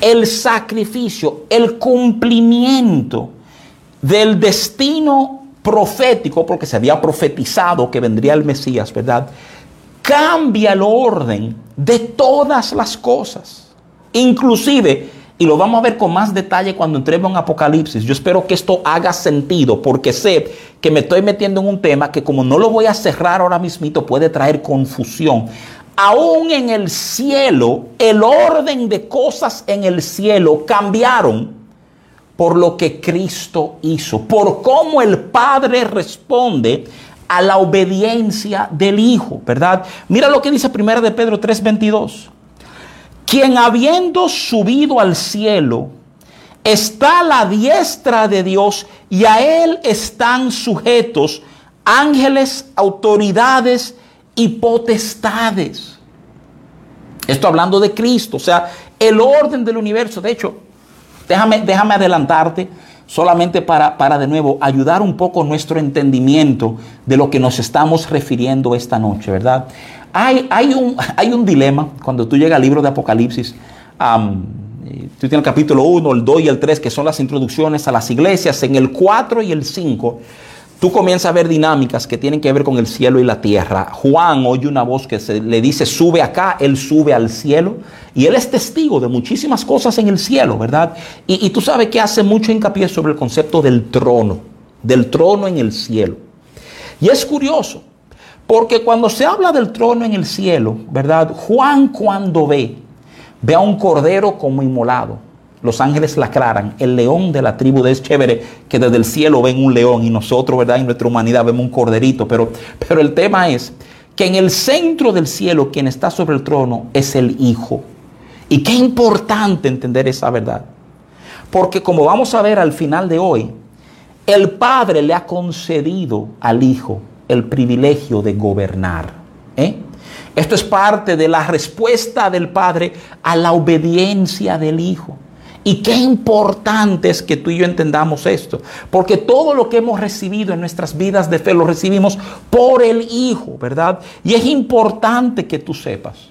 Speaker 1: el sacrificio, el cumplimiento del destino profético, porque se había profetizado que vendría el Mesías, ¿verdad? Cambia el orden de todas las cosas. Inclusive y lo vamos a ver con más detalle cuando entremos en Apocalipsis. Yo espero que esto haga sentido porque sé que me estoy metiendo en un tema que como no lo voy a cerrar ahora mismito puede traer confusión. Aún en el cielo, el orden de cosas en el cielo cambiaron por lo que Cristo hizo, por cómo el Padre responde a la obediencia del Hijo, ¿verdad? Mira lo que dice 1 de Pedro 3:22 quien habiendo subido al cielo, está a la diestra de Dios y a él están sujetos ángeles, autoridades y potestades. Esto hablando de Cristo, o sea, el orden del universo. De hecho, déjame, déjame adelantarte solamente para, para de nuevo ayudar un poco nuestro entendimiento de lo que nos estamos refiriendo esta noche, ¿verdad? Hay, hay, un, hay un dilema cuando tú llegas al libro de Apocalipsis. tú tienes el capítulo 1, el 2 y el 3, que son las introducciones a las iglesias. En el 4 y el 5, tú comienzas a ver dinámicas que tienen que ver con el cielo y la tierra. Juan oye una voz que le dice, sube acá, él sube al cielo. Y él es testigo de muchísimas cosas en el cielo, ¿verdad? Y, y tú sabes que hace mucho hincapié sobre el concepto del trono, del trono en el cielo. Y es curioso, porque cuando se habla del trono en el cielo, ¿verdad? Juan cuando ve, ve a un cordero como inmolado. Los ángeles la aclaran, el león de la tribu de chévere que desde el cielo ven un león y nosotros, ¿verdad? En nuestra humanidad vemos un corderito, pero, pero el tema es que en el centro del cielo quien está sobre el trono es el Hijo. Y qué importante entender esa verdad. Porque como vamos a ver al final de hoy, el Padre le ha concedido al Hijo el privilegio de gobernar. ¿eh? Esto es parte de la respuesta del Padre a la obediencia del Hijo. Y qué importante es que tú y yo entendamos esto, porque todo lo que hemos recibido en nuestras vidas de fe lo recibimos por el Hijo, ¿verdad? Y es importante que tú sepas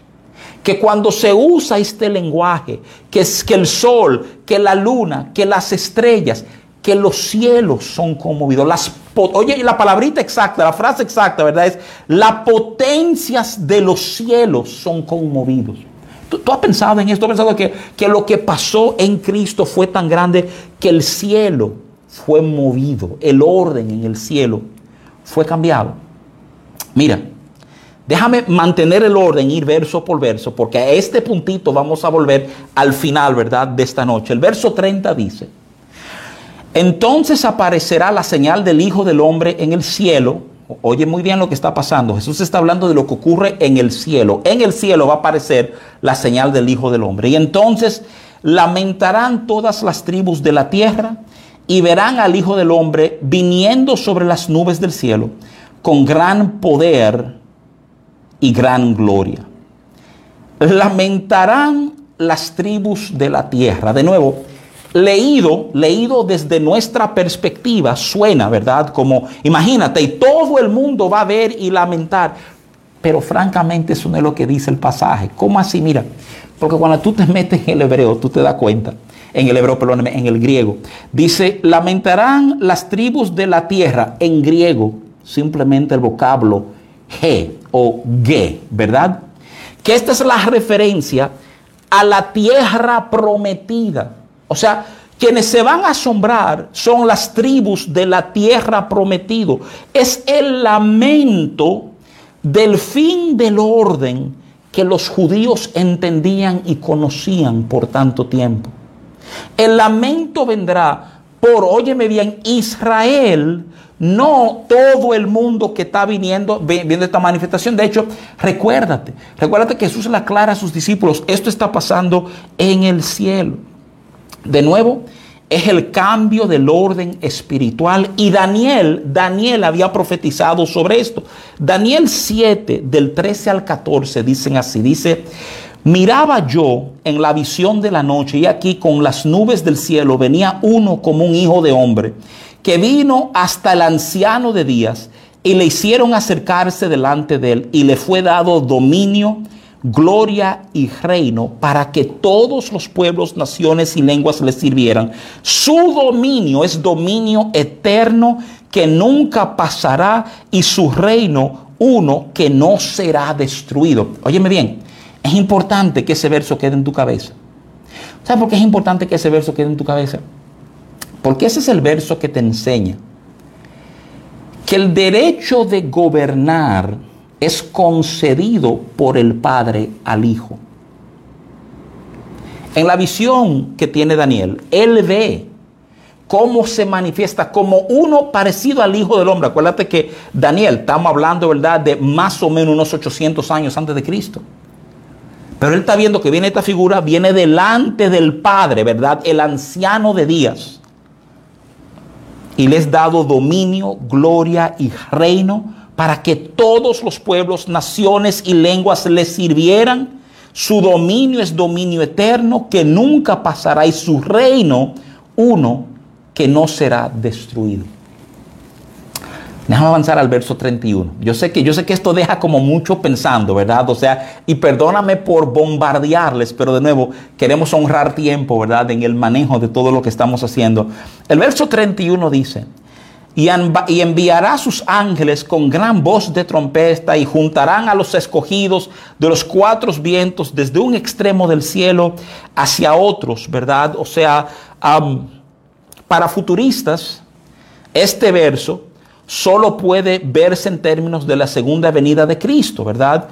Speaker 1: que cuando se usa este lenguaje, que es que el sol, que la luna, que las estrellas, que los cielos son conmovidos. Oye, la palabrita exacta, la frase exacta, ¿verdad? Es las potencias de los cielos son conmovidos. ¿Tú, has pensado en esto? ¿Tú has pensado que, que lo que pasó en Cristo fue tan grande que el cielo fue movido, el orden en el cielo fue cambiado? Mira, déjame mantener el orden, ir verso por verso, porque a este puntito vamos a volver al final, ¿verdad? De esta noche. El verso 30 dice, entonces aparecerá la señal del Hijo del Hombre en el cielo. Oye muy bien lo que está pasando. Jesús está hablando de lo que ocurre en el cielo. En el cielo va a aparecer la señal del Hijo del Hombre. Y entonces lamentarán todas las tribus de la tierra y verán al Hijo del Hombre viniendo sobre las nubes del cielo con gran poder y gran gloria. Lamentarán las tribus de la tierra. De nuevo, leído, leído desde nuestra perspectiva, suena, ¿verdad? Como, imagínate, y todo el mundo va a ver y lamentar. Pero francamente eso no es lo que dice el pasaje. ¿Cómo así? Mira, porque cuando tú te metes en el hebreo, tú te das cuenta, en el hebreo, perdón, en el griego, dice, lamentarán las tribus de la tierra, en griego, simplemente el vocablo he o ge, ¿verdad? Que esta es la referencia a la tierra prometida. O sea, quienes se van a asombrar son las tribus de la tierra prometido. Es el lamento del fin del orden que los judíos entendían y conocían por tanto tiempo. El lamento vendrá por, óyeme bien, Israel, no todo el mundo que está viniendo, viendo esta manifestación. De hecho, recuérdate, recuérdate que Jesús le aclara a sus discípulos, esto está pasando en el cielo. De nuevo, es el cambio del orden espiritual. Y Daniel, Daniel había profetizado sobre esto. Daniel 7, del 13 al 14, dicen así, dice, miraba yo en la visión de la noche y aquí con las nubes del cielo venía uno como un hijo de hombre, que vino hasta el anciano de días y le hicieron acercarse delante de él y le fue dado dominio gloria y reino para que todos los pueblos, naciones y lenguas le sirvieran. Su dominio es dominio eterno que nunca pasará y su reino uno que no será destruido. Óyeme bien, es importante que ese verso quede en tu cabeza. ¿Sabes por qué es importante que ese verso quede en tu cabeza? Porque ese es el verso que te enseña que el derecho de gobernar es concedido por el Padre al Hijo. En la visión que tiene Daniel, él ve cómo se manifiesta como uno parecido al Hijo del Hombre. Acuérdate que Daniel, estamos hablando, ¿verdad?, de más o menos unos 800 años antes de Cristo. Pero él está viendo que viene esta figura, viene delante del Padre, ¿verdad? El anciano de días. Y les dado dominio, gloria y reino para que todos los pueblos, naciones y lenguas le sirvieran. Su dominio es dominio eterno que nunca pasará y su reino uno que no será destruido. Déjame avanzar al verso 31. Yo sé que yo sé que esto deja como mucho pensando, ¿verdad? O sea, y perdóname por bombardearles, pero de nuevo queremos honrar tiempo, ¿verdad? En el manejo de todo lo que estamos haciendo. El verso 31 dice, y, enviará sus ángeles con gran voz de trompeta y juntarán a los escogidos de los cuatro vientos desde un extremo del cielo hacia otros, ¿verdad? O sea, para futuristas, este verso solo puede verse en términos de la segunda venida de Cristo, ¿verdad?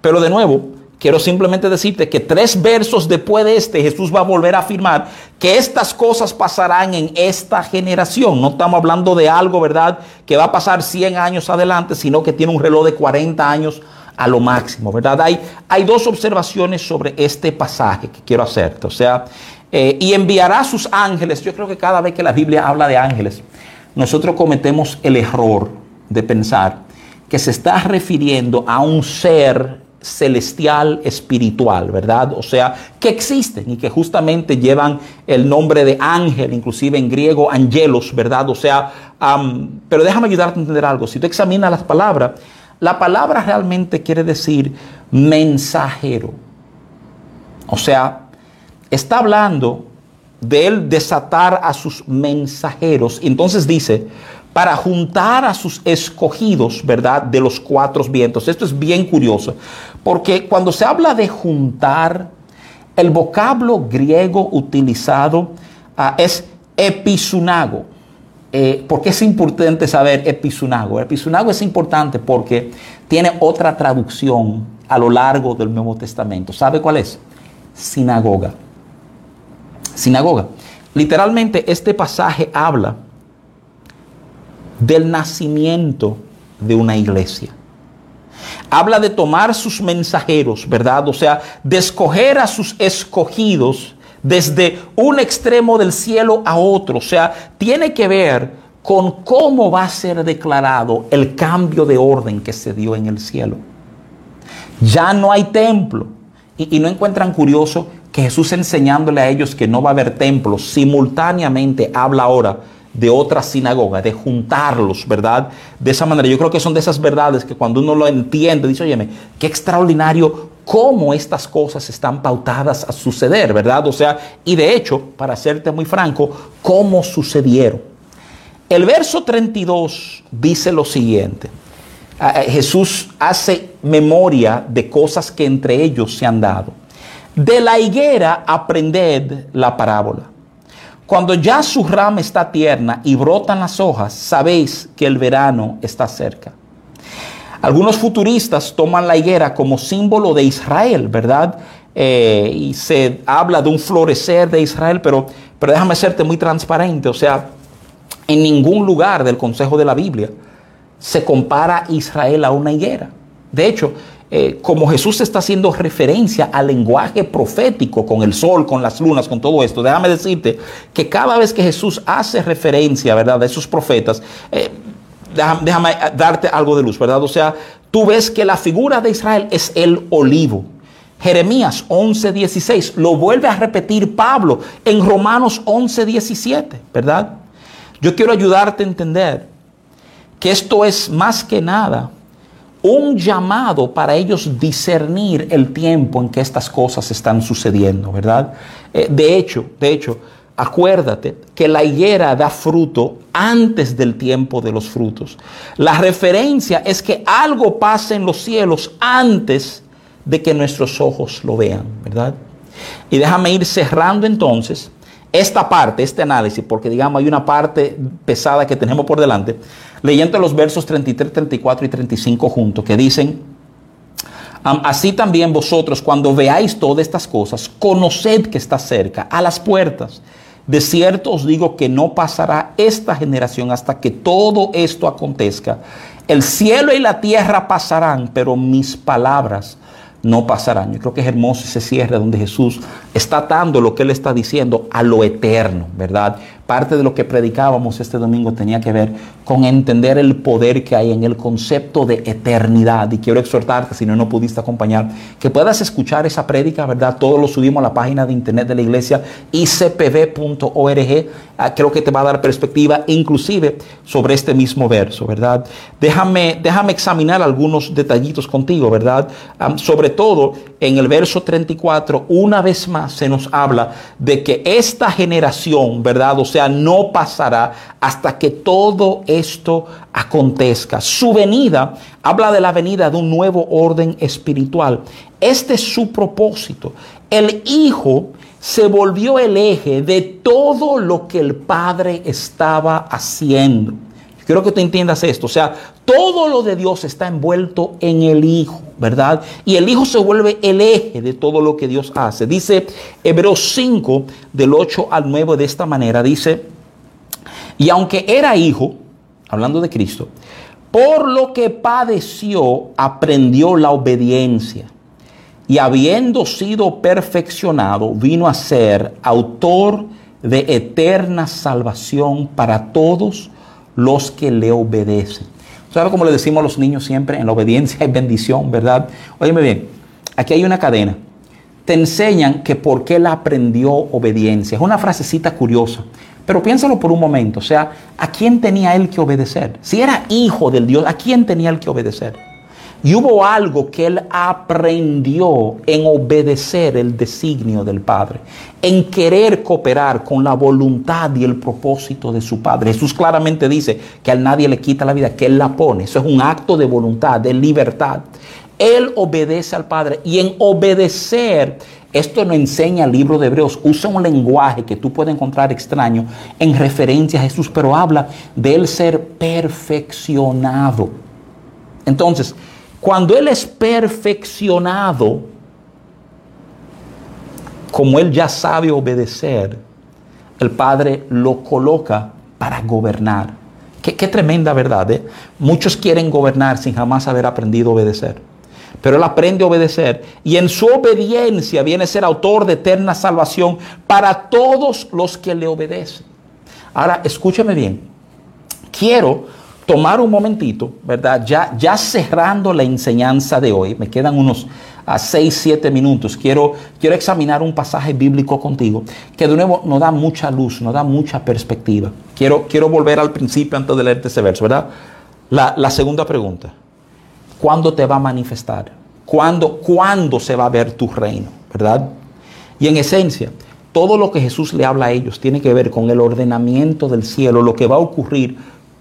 Speaker 1: pero de nuevo, quiero simplemente decirte que tres versos después de este, Jesús va a volver a afirmar que estas cosas pasarán en esta generación. No estamos hablando de algo, ¿verdad?, que va a pasar 100 años adelante, sino que tiene un reloj de 40 años a lo máximo, ¿verdad? Hay, dos observaciones sobre este pasaje que quiero hacerte. O sea, eh, y enviará sus ángeles. Yo creo que cada vez que la Biblia habla de ángeles, nosotros cometemos el error de pensar que se está refiriendo a un ser celestial espiritual, ¿verdad? O sea, que existen y que justamente llevan el nombre de ángel, inclusive en griego angelos, ¿verdad? O sea, pero déjame ayudarte a entender algo. Si tú examinas las palabras, la palabra realmente quiere decir mensajero. O sea, está hablando de él desatar a sus mensajeros. Entonces dice, para juntar a sus escogidos, ¿verdad? De los cuatro vientos. Esto es bien curioso, porque cuando se habla de juntar, el vocablo griego utilizado ah, es episunago. Eh, ¿Por qué es importante saber episunago? Episunago es importante porque tiene otra traducción a lo largo del Nuevo Testamento. ¿Sabe cuál es? Sinagoga sinagoga. Literalmente este pasaje habla del nacimiento de una iglesia. Habla de tomar sus mensajeros, ¿verdad? O sea, de escoger a sus escogidos desde un extremo del cielo a otro. O sea, tiene que ver con cómo va a ser declarado el cambio de orden que se dio en el cielo. Ya no hay templo. Y, no encuentran curioso Jesús enseñándole a ellos que no va a haber templos, simultáneamente habla ahora de otra sinagoga, de juntarlos, ¿verdad? De esa manera. Yo creo que son de esas verdades que cuando uno lo entiende, dice, óyeme, qué extraordinario cómo estas cosas están pautadas a suceder, ¿verdad? O sea, y de hecho, para serte muy franco, cómo sucedieron. El verso 32 dice lo siguiente. Jesús hace memoria de cosas que entre ellos se han dado. De la higuera aprended la parábola. Cuando ya su rama está tierna y brotan las hojas, sabéis que el verano está cerca. Algunos futuristas toman la higuera como símbolo de Israel, ¿verdad? Eh, y se habla de un florecer de Israel, pero, pero déjame serte muy transparente, o sea, en ningún lugar del consejo de la Biblia se compara Israel a una higuera. De hecho, eh, como Jesús está haciendo referencia al lenguaje profético con el sol, con las lunas, con todo esto, déjame decirte que cada vez que Jesús hace referencia, ¿verdad?, de esos profetas, eh, déjame, déjame darte algo de luz, ¿verdad? O sea, tú ves que la figura de Israel es el olivo. Jeremías 11:16 lo vuelve a repetir Pablo en Romanos 11:17, ¿verdad? Yo quiero ayudarte a entender que esto es más que nada un llamado para ellos discernir el tiempo en que estas cosas están sucediendo, ¿verdad? Eh, de hecho, de hecho, acuérdate que la higuera da fruto antes del tiempo de los frutos. La referencia es que algo pasa en los cielos antes de que nuestros ojos lo vean, ¿verdad? Y déjame ir cerrando entonces esta parte, este análisis, porque digamos hay una parte pesada que tenemos por delante, leyendo los versos 33, 34 y 35 juntos, que dicen, así también vosotros cuando veáis todas estas cosas, conoced que está cerca, a las puertas. De cierto os digo que no pasará esta generación hasta que todo esto acontezca. El cielo y la tierra pasarán, pero mis palabras no pasarán. Yo creo que es hermoso ese cierre donde Jesús está dando lo que Él está diciendo a lo eterno, ¿verdad? Parte de lo que predicábamos este domingo tenía que ver con entender el poder que hay en el concepto de eternidad. Y quiero exhortarte, si no, no pudiste acompañar, que puedas escuchar esa prédica, ¿verdad? Todo lo subimos a la página de internet de la iglesia, icpb.org. Ah, creo que te va a dar perspectiva, inclusive sobre este mismo verso, ¿verdad? Déjame, déjame examinar algunos detallitos contigo, ¿verdad? sobre todo en el verso 34, una vez más se nos habla de que esta generación, ¿verdad? O sea, no pasará hasta que todo esto acontezca. Su venida habla de la venida de un nuevo orden espiritual. Este es su propósito. El Hijo se volvió el eje de todo lo que el Padre estaba haciendo. Quiero que tú entiendas esto. O sea, todo lo de Dios está envuelto en el Hijo, ¿verdad? Y el Hijo se vuelve el eje de todo lo que Dios hace. Dice Hebreos 5, del 8 al 9, de esta manera. Dice, y aunque era hijo, hablando de Cristo, por lo que padeció, aprendió la obediencia. Y habiendo sido perfeccionado, vino a ser autor de eterna salvación para todos los que le obedecen. ¿Sabe cómo le decimos a los niños siempre? En la obediencia hay bendición, ¿verdad? Óyeme bien, aquí hay una cadena. Te enseñan que por qué él aprendió obediencia. Es una frasecita curiosa. Pero piénsalo por un momento. O sea, ¿a quién tenía él que obedecer? Si era hijo del Dios, ¿a quién tenía él que obedecer? Y hubo algo que él aprendió en obedecer el designio del Padre, en querer cooperar con la voluntad y el propósito de su Padre. Jesús claramente dice que a nadie le quita la vida, que Él la pone. Eso es un acto de voluntad, de libertad. Él obedece al Padre y en obedecer, esto nos enseña el libro de Hebreos, usa un lenguaje que tú puedes encontrar extraño en referencia a Jesús, pero habla de él ser perfeccionado. Entonces, cuando Él es perfeccionado, como Él ya sabe obedecer, el Padre lo coloca para gobernar. Qué, tremenda verdad. ¿eh? Muchos quieren gobernar sin jamás haber aprendido a obedecer. Pero Él aprende a obedecer y en su obediencia viene a ser autor de eterna salvación para todos los que le obedecen. Ahora, escúchame bien. Quiero tomar un momentito, ¿verdad? Ya, ya cerrando la enseñanza de hoy, me quedan unos a 6, 7 minutos, quiero, quiero examinar un pasaje bíblico contigo que de nuevo nos da mucha luz, nos da mucha perspectiva. Quiero, quiero volver al principio antes de leerte ese verso, ¿verdad? La, la segunda pregunta, ¿cuándo te va a manifestar? ¿Cuándo, ¿Cuándo se va a ver tu reino? ¿Verdad? Y en esencia, todo lo que Jesús le habla a ellos tiene que ver con el ordenamiento del cielo, lo que va a ocurrir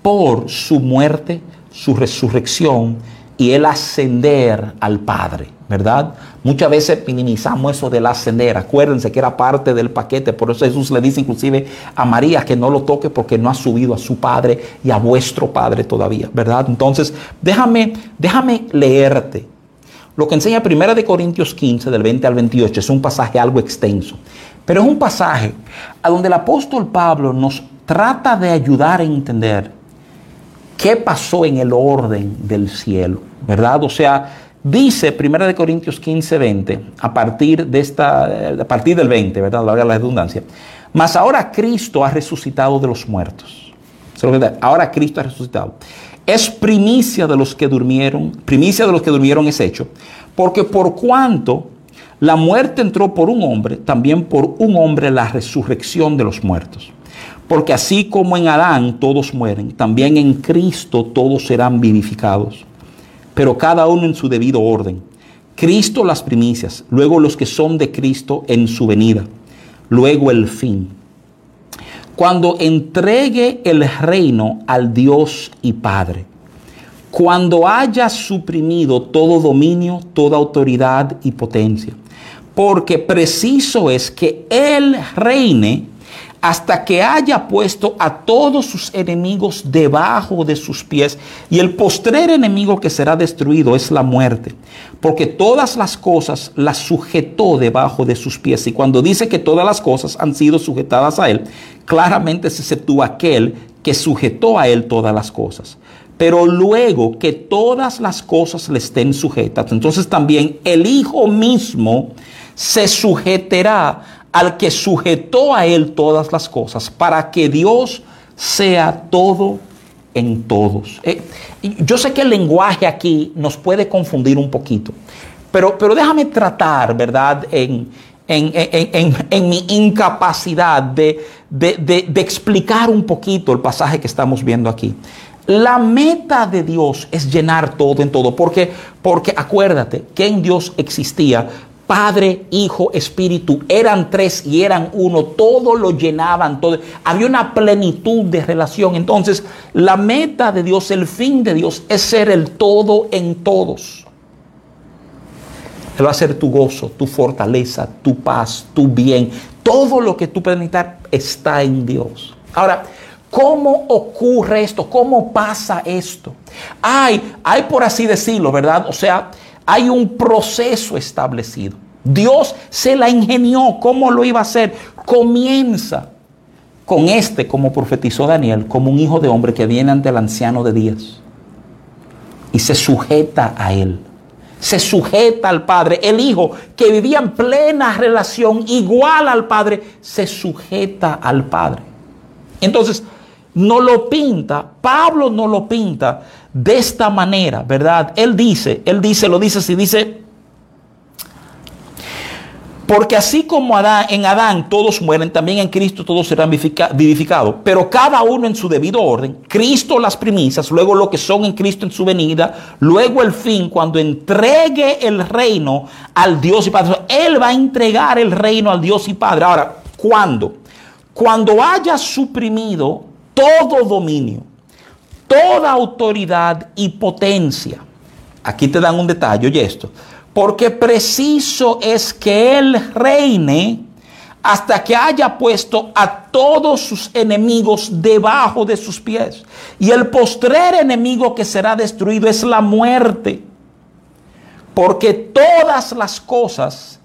Speaker 1: por su muerte, su resurrección y el ascender al Padre, ¿verdad? Muchas veces minimizamos eso del ascender. Acuérdense que era parte del paquete. Por eso Jesús le dice inclusive a María que no lo toque porque no ha subido a su Padre y a vuestro Padre todavía, ¿verdad? Entonces, déjame, déjame leerte. Lo que enseña 1 de Corintios 15, del 20 al 28, es un pasaje algo extenso. Pero es un pasaje a donde el apóstol Pablo nos trata de ayudar a entender qué pasó en el orden del cielo, ¿verdad? O sea, dice 1 Corintios 15, 20, a partir, de esta, a partir del 20, ¿verdad? La redundancia. Mas ahora Cristo ha resucitado de los muertos. Ahora Cristo ha resucitado. Es primicia de los que durmieron, primicia de los que durmieron es hecho, porque por cuanto la muerte entró por un hombre, también por un hombre la resurrección de los muertos. Porque así como en Adán todos mueren, también en Cristo todos serán vivificados. Pero cada uno en su debido orden. Cristo las primicias, luego los que son de Cristo en su venida, luego el fin. Cuando entregue el reino al Dios y Padre, cuando haya suprimido todo dominio, toda autoridad y potencia porque preciso es que Él reine hasta que haya puesto a todos sus enemigos debajo de sus pies. Y el postrer enemigo que será destruido es la muerte, porque todas las cosas las sujetó debajo de sus pies. Y cuando dice que todas las cosas han sido sujetadas a él, claramente se exceptúa aquel que sujetó a él todas las cosas. Pero luego que todas las cosas le estén sujetas, entonces también el Hijo mismo se sujetará al que sujetó a él todas las cosas, para que Dios sea todo en todos. Eh, yo sé que el lenguaje aquí nos puede confundir un poquito, pero, pero déjame tratar, ¿verdad? En, en, mi incapacidad de, de, explicar un poquito el pasaje que estamos viendo aquí. La meta de Dios es llenar todo en todo, porque, porque acuérdate que en Dios existía Padre, Hijo, Espíritu, eran tres y eran uno, todo lo llenaban, todo. Había una plenitud de relación. Entonces, la meta de Dios, el fin de Dios es ser el todo en todos. Él va a ser tu gozo, tu fortaleza, tu paz, tu bien. Todo lo que tú puedes necesitar está en Dios. Ahora, ¿cómo ocurre esto? ¿Cómo pasa esto? Hay, hay por así decirlo, ¿verdad? O sea, hay un proceso establecido. Dios se la ingenió. ¿Cómo lo iba a hacer? Comienza con este, como profetizó Daniel, como un hijo de hombre que viene ante el anciano de días y se sujeta a él. Se sujeta al Padre. El Hijo que vivía en plena relación igual al Padre, se sujeta al Padre. Entonces, no lo pinta, Pablo no lo pinta de esta manera, ¿verdad? Él dice, él dice, lo dice así, dice, porque así como en Adán todos mueren, también en Cristo todos serán vivificados. Pero cada uno en su debido orden. Cristo las primicias, luego lo que son en Cristo en su venida, luego el fin, cuando entregue el reino al Dios y Padre. Él va a entregar el reino al Dios y Padre. Ahora, ¿cuándo? Cuando haya suprimido todo dominio toda autoridad y potencia. Aquí te dan un detalle, oye esto. Porque preciso es que Él reine hasta que haya puesto a todos sus enemigos debajo de sus pies. Y el postrer enemigo que será destruido es la muerte. Porque todas las cosas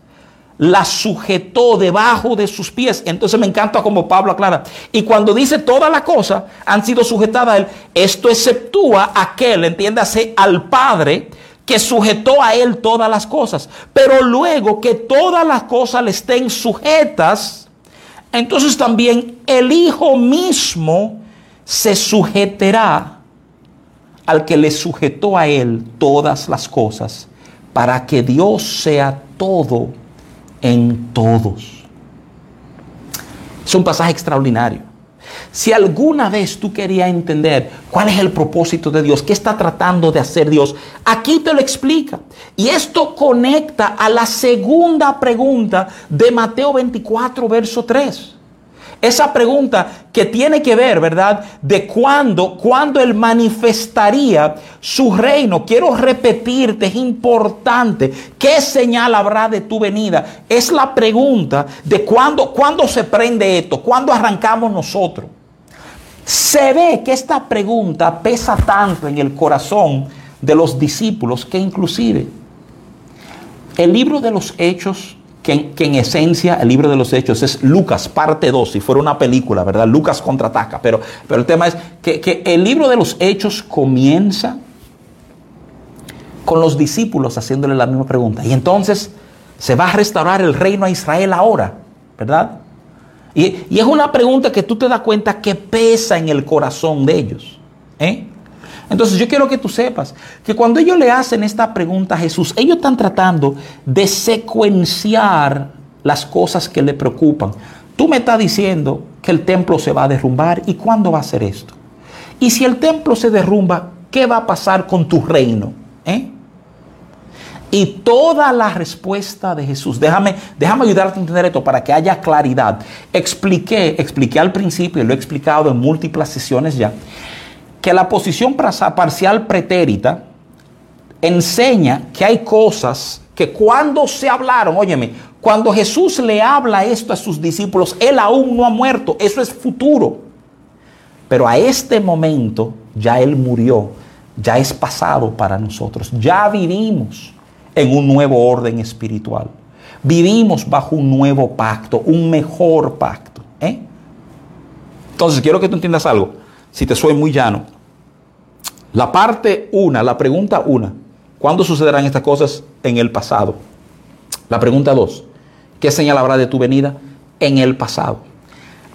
Speaker 1: la sujetó debajo de sus pies. Entonces me encanta como Pablo aclara. Y cuando dice toda la cosa han sido sujetadas a él, esto exceptúa aquel, entiéndase, al Padre que sujetó a él todas las cosas. Pero luego que todas las cosas le estén sujetas, entonces también el Hijo mismo se sujetará al que le sujetó a él todas las cosas, para que Dios sea todo en todos. Es un pasaje extraordinario. Si alguna vez tú querías entender cuál es el propósito de Dios, qué está tratando de hacer Dios, aquí te lo explica. Y esto conecta a la segunda pregunta de Mateo 24, verso 3. Esa pregunta que tiene que ver, ¿verdad? De cuándo, cuándo Él manifestaría su reino. Quiero repetirte, es importante. ¿Qué señal habrá de tu venida? Es la pregunta de cuándo, cuándo se prende esto, cuándo arrancamos nosotros. Se ve que esta pregunta pesa tanto en el corazón de los discípulos que inclusive el libro de los hechos que, en esencia el libro de los hechos es Lucas, parte 2, si fuera una película, ¿verdad? Lucas contraataca, pero, pero el tema es que, que el libro de los hechos comienza con los discípulos haciéndole la misma pregunta. Y entonces se va a restaurar el reino a Israel ahora, ¿verdad? Y, y, es una pregunta que tú te das cuenta que pesa en el corazón de ellos. ¿eh? Entonces yo quiero que tú sepas que cuando ellos le hacen esta pregunta a Jesús, ellos están tratando de secuenciar las cosas que le preocupan. Tú me estás diciendo que el templo se va a derrumbar y cuándo va a ser esto. Y si el templo se derrumba, ¿qué va a pasar con tu reino? ¿Eh? Y toda la respuesta de Jesús, déjame, déjame ayudarte a entender esto para que haya claridad. Expliqué, expliqué al principio lo he explicado en múltiples sesiones ya, que la posición parcial pretérita enseña que hay cosas que cuando se hablaron, óyeme, cuando Jesús le habla esto a sus discípulos, Él aún no ha muerto, eso es futuro. Pero a este momento ya Él murió, ya es pasado para nosotros, ya vivimos en un nuevo orden espiritual. Vivimos bajo un nuevo pacto, un mejor pacto. ¿eh? Entonces, quiero que tú entiendas algo, si te soy muy llano. La parte una, la pregunta una, ¿cuándo sucederán estas cosas? En el pasado. La pregunta dos, ¿qué señal habrá de tu venida? En el pasado.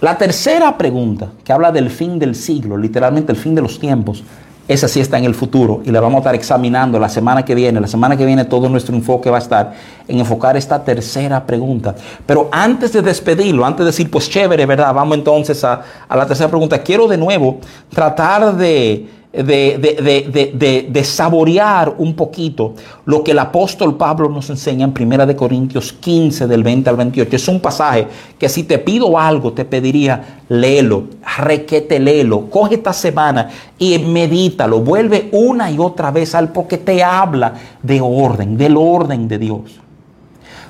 Speaker 1: La tercera pregunta, que habla del fin del siglo, literalmente el fin de los tiempos, esa sí está en el futuro y la vamos a estar examinando la semana que viene. La semana que viene todo nuestro enfoque va a estar en enfocar esta tercera pregunta. Pero antes de despedirlo, antes de decir, pues chévere, ¿verdad? Vamos entonces a, a la tercera pregunta. Quiero de nuevo tratar de de, saborear un poquito lo que el apóstol Pablo nos enseña en Primera de Corintios 15 del 20 al 28. Es un pasaje que si te pido algo te pediría léelo, requete léelo, coge esta semana y medítalo, vuelve una y otra vez al porque te habla de orden, del orden de Dios.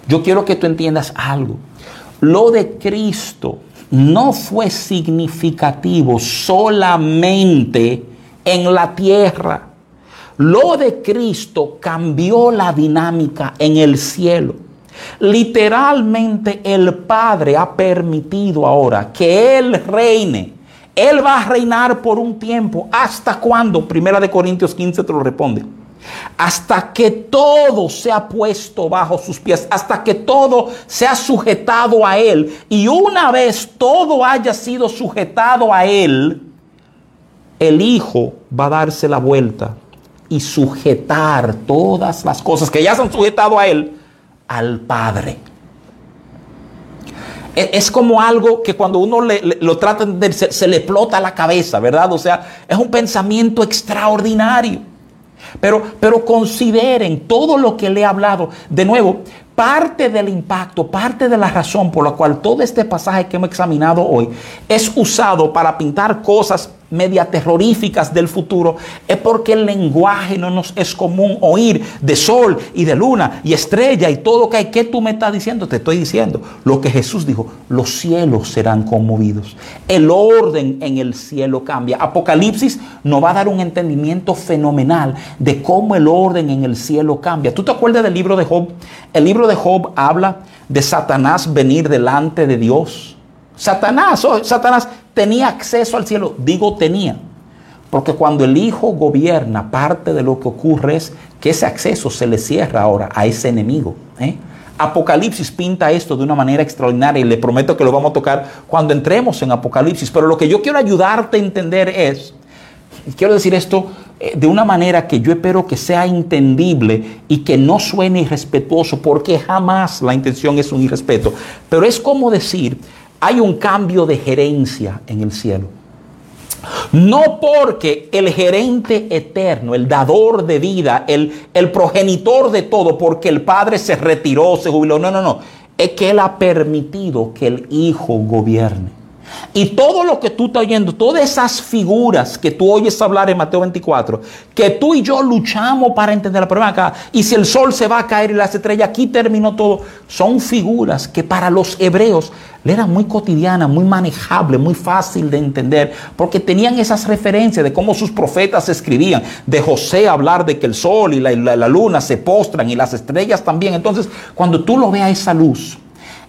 Speaker 1: Yo quiero que tú entiendas algo. Lo de Cristo no fue significativo solamente en la tierra. Lo de Cristo cambió la dinámica en el cielo. Literalmente el Padre ha permitido ahora que Él reine. Él va a reinar por un tiempo. ¿Hasta cuándo? Primera de Corintios 15 te lo responde. Hasta que todo sea puesto bajo sus pies, hasta que todo sea sujetado a Él. Y una vez todo haya sido sujetado a Él, el Hijo va a darse la vuelta y sujetar todas las cosas que ya se han sujetado a Él al Padre. E, es como algo que cuando uno lo trata de se, se le explota la cabeza, ¿verdad? O sea, es un pensamiento extraordinario. Pero, pero consideren todo lo que le he hablado. De nuevo, parte del impacto, parte de la razón por la cual todo este pasaje que hemos examinado hoy es usado para pintar cosas media terroríficas del futuro, es porque el lenguaje no nos es común oír de sol y de luna y estrella y todo lo que hay. ¿Qué tú me estás diciendo? Te estoy diciendo lo que Jesús dijo, los cielos serán conmovidos, el orden en el cielo cambia. Apocalipsis nos va a dar un entendimiento fenomenal de cómo el orden en el cielo cambia. ¿Tú te acuerdas del libro de Job? El libro de Job habla de Satanás venir delante de Dios. Satanás, oh, Satanás tenía acceso al cielo. Digo tenía. Porque cuando el Hijo gobierna, parte de lo que ocurre es que ese acceso se le cierra ahora a ese enemigo. ¿eh? Apocalipsis pinta esto de una manera extraordinaria y le prometo que lo vamos a tocar cuando entremos en Apocalipsis. Pero lo que yo quiero ayudarte a entender es, quiero decir esto eh, de una manera que yo espero que sea entendible y que no suene irrespetuoso, porque jamás la intención es un irrespeto. Pero es como decir, hay un cambio de gerencia en el cielo. No porque el gerente eterno, el dador de vida, el, el progenitor de todo, porque el padre se retiró, se jubiló. No, no, no. Es que él ha permitido que el hijo gobierne. Y todo lo que tú estás oyendo, todas esas figuras que tú oyes hablar en Mateo 24, que tú y yo luchamos para entender la prueba acá, y si el sol se va a caer y las estrellas, aquí terminó todo, son figuras que para los hebreos le eran muy cotidianas, muy manejables, muy fácil de entender, porque tenían esas referencias de cómo sus profetas escribían, de José hablar de que el sol y la, la luna se postran y las estrellas también. Entonces, cuando tú lo veas esa luz,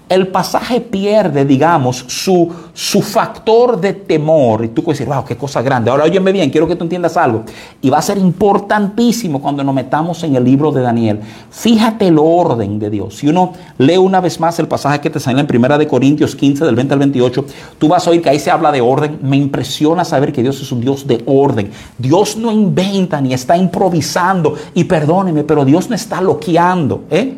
Speaker 1: el pasaje pierde, digamos, su, su factor de temor. Y tú puedes decir, wow, qué cosa grande. Ahora, óyeme bien, quiero que tú entiendas algo. Y va a ser importantísimo cuando nos metamos en el libro de Daniel. Fíjate el orden de Dios. Si uno lee una vez más el pasaje que te sale en Primera de Corintios 15, del 20 al 28, tú vas a oír que ahí se habla de orden. Me impresiona saber que Dios es un Dios de orden. Dios no inventa ni está improvisando. Y perdóneme, pero Dios no está loqueando. ¿eh?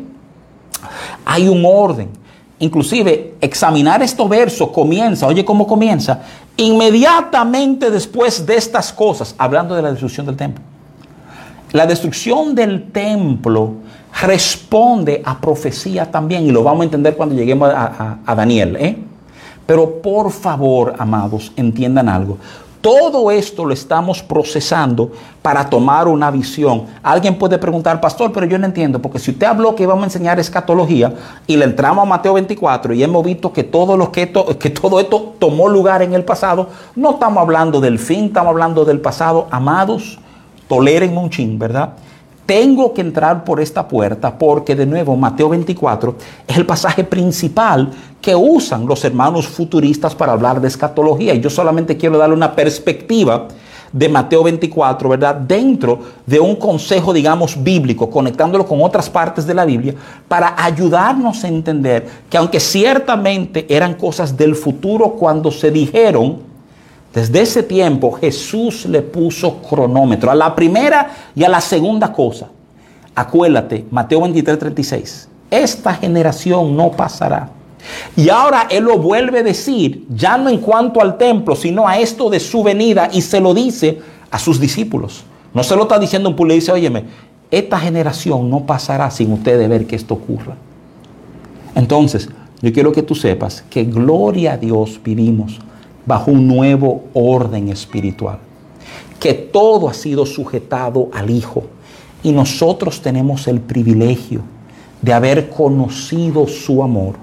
Speaker 1: Hay un orden. Inclusive, examinar estos versos comienza, oye cómo comienza, inmediatamente después de estas cosas, hablando de la destrucción del templo. La destrucción del templo responde a profecía también, y lo vamos a entender cuando lleguemos a, Daniel. ¿eh? Pero por favor, amados, entiendan algo. Todo esto lo estamos procesando para tomar una visión. Alguien puede preguntar, pastor, pero yo no entiendo, porque si usted habló que íbamos a enseñar escatología y le entramos a Mateo 24 y hemos visto que todo, lo que, todo esto tomó lugar en el pasado, no estamos hablando del fin, estamos hablando del pasado. Amados, toleren un chin, ¿verdad? Tengo que entrar por esta puerta porque de nuevo Mateo 24 es el pasaje principal que usan los hermanos futuristas para hablar de escatología. Y yo solamente quiero darle una perspectiva de Mateo 24, ¿verdad? Dentro de un consejo, digamos, bíblico, conectándolo con otras partes de la Biblia, para ayudarnos a entender que aunque ciertamente eran cosas del futuro cuando se dijeron, desde ese tiempo Jesús le puso cronómetro a la primera y a la segunda cosa. Acuérdate, Mateo 23, 36. Esta generación no pasará. Y ahora Él lo vuelve a decir, ya no en cuanto al templo, sino a esto de su venida, y se lo dice a sus discípulos. No se lo está diciendo un pueblo, dice, óyeme, esta generación no pasará sin ustedes ver que esto ocurra. Entonces, yo quiero que tú sepas que gloria a Dios vivimos bajo un nuevo orden espiritual. Que todo ha sido sujetado al Hijo. Y nosotros tenemos el privilegio de haber conocido su amor,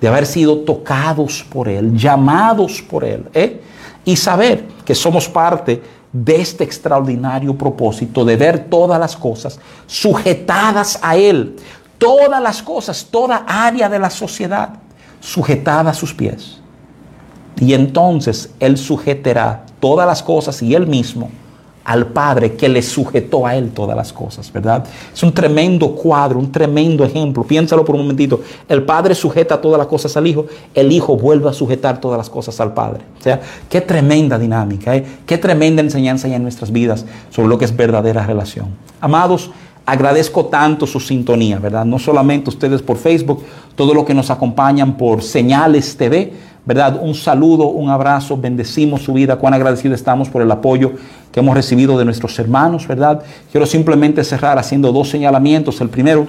Speaker 1: de haber sido tocados por Él, llamados por Él, ¿eh? y saber que somos parte de este extraordinario propósito de ver todas las cosas sujetadas a Él, todas las cosas, toda área de la sociedad sujetada a sus pies. Y entonces Él sujetará todas las cosas y Él mismo al Padre que le sujetó a Él todas las cosas, ¿verdad? Es un tremendo cuadro, un tremendo ejemplo. Piénsalo por un momentito. El Padre sujeta todas las cosas al Hijo, el Hijo vuelve a sujetar todas las cosas al Padre. O sea, qué tremenda dinámica, ¿eh? qué tremenda enseñanza hay en nuestras vidas sobre lo que es verdadera relación. Amados, agradezco tanto su sintonía, ¿verdad? No solamente ustedes por Facebook, todo lo que nos acompañan por Señales TV ¿verdad? Un saludo, un abrazo, bendecimos su vida, cuán agradecidos estamos por el apoyo que hemos recibido de nuestros hermanos, ¿verdad? Quiero simplemente cerrar haciendo dos señalamientos. El primero,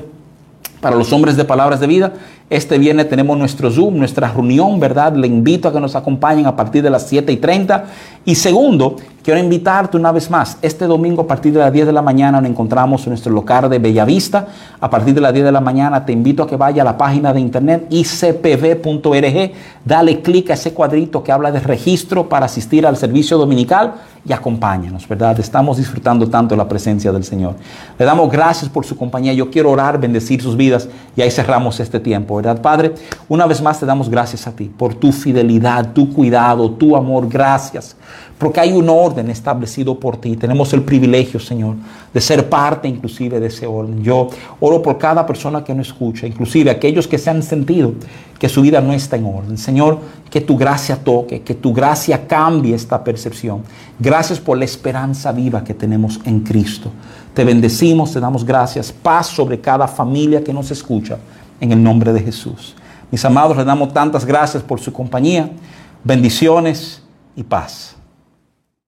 Speaker 1: para los hombres de palabras de vida, este viernes tenemos nuestro Zoom, nuestra reunión, ¿verdad? Le invito a que nos acompañen a partir de las 7 y 30. Y segundo, quiero invitarte una vez más. Este domingo a partir de las 10 de la mañana nos encontramos en nuestro local de Bellavista. A partir de las 10 de la mañana te invito a que vaya a la página de internet icpv.org. Dale clic a ese cuadrito que habla de registro para asistir al servicio dominical y acompáñanos, ¿verdad? Estamos disfrutando tanto la presencia del Señor. Le damos gracias por su compañía. Yo quiero orar, bendecir sus vidas y ahí cerramos este tiempo. ¿verdad, Padre? Una vez más te damos gracias a ti por tu fidelidad, tu cuidado, tu amor. Gracias. Porque hay un orden establecido por ti. Tenemos el privilegio, Señor, de ser parte inclusive de ese orden. Yo oro por cada persona que nos escucha, inclusive aquellos que se han sentido que su vida no está en orden. Señor, que tu gracia toque, que tu gracia cambie esta percepción. Gracias por la esperanza viva que tenemos en Cristo. Te bendecimos, te damos gracias. Paz sobre cada familia que nos escucha en el nombre de Jesús. Mis amados, les damos tantas gracias por su compañía, bendiciones y paz.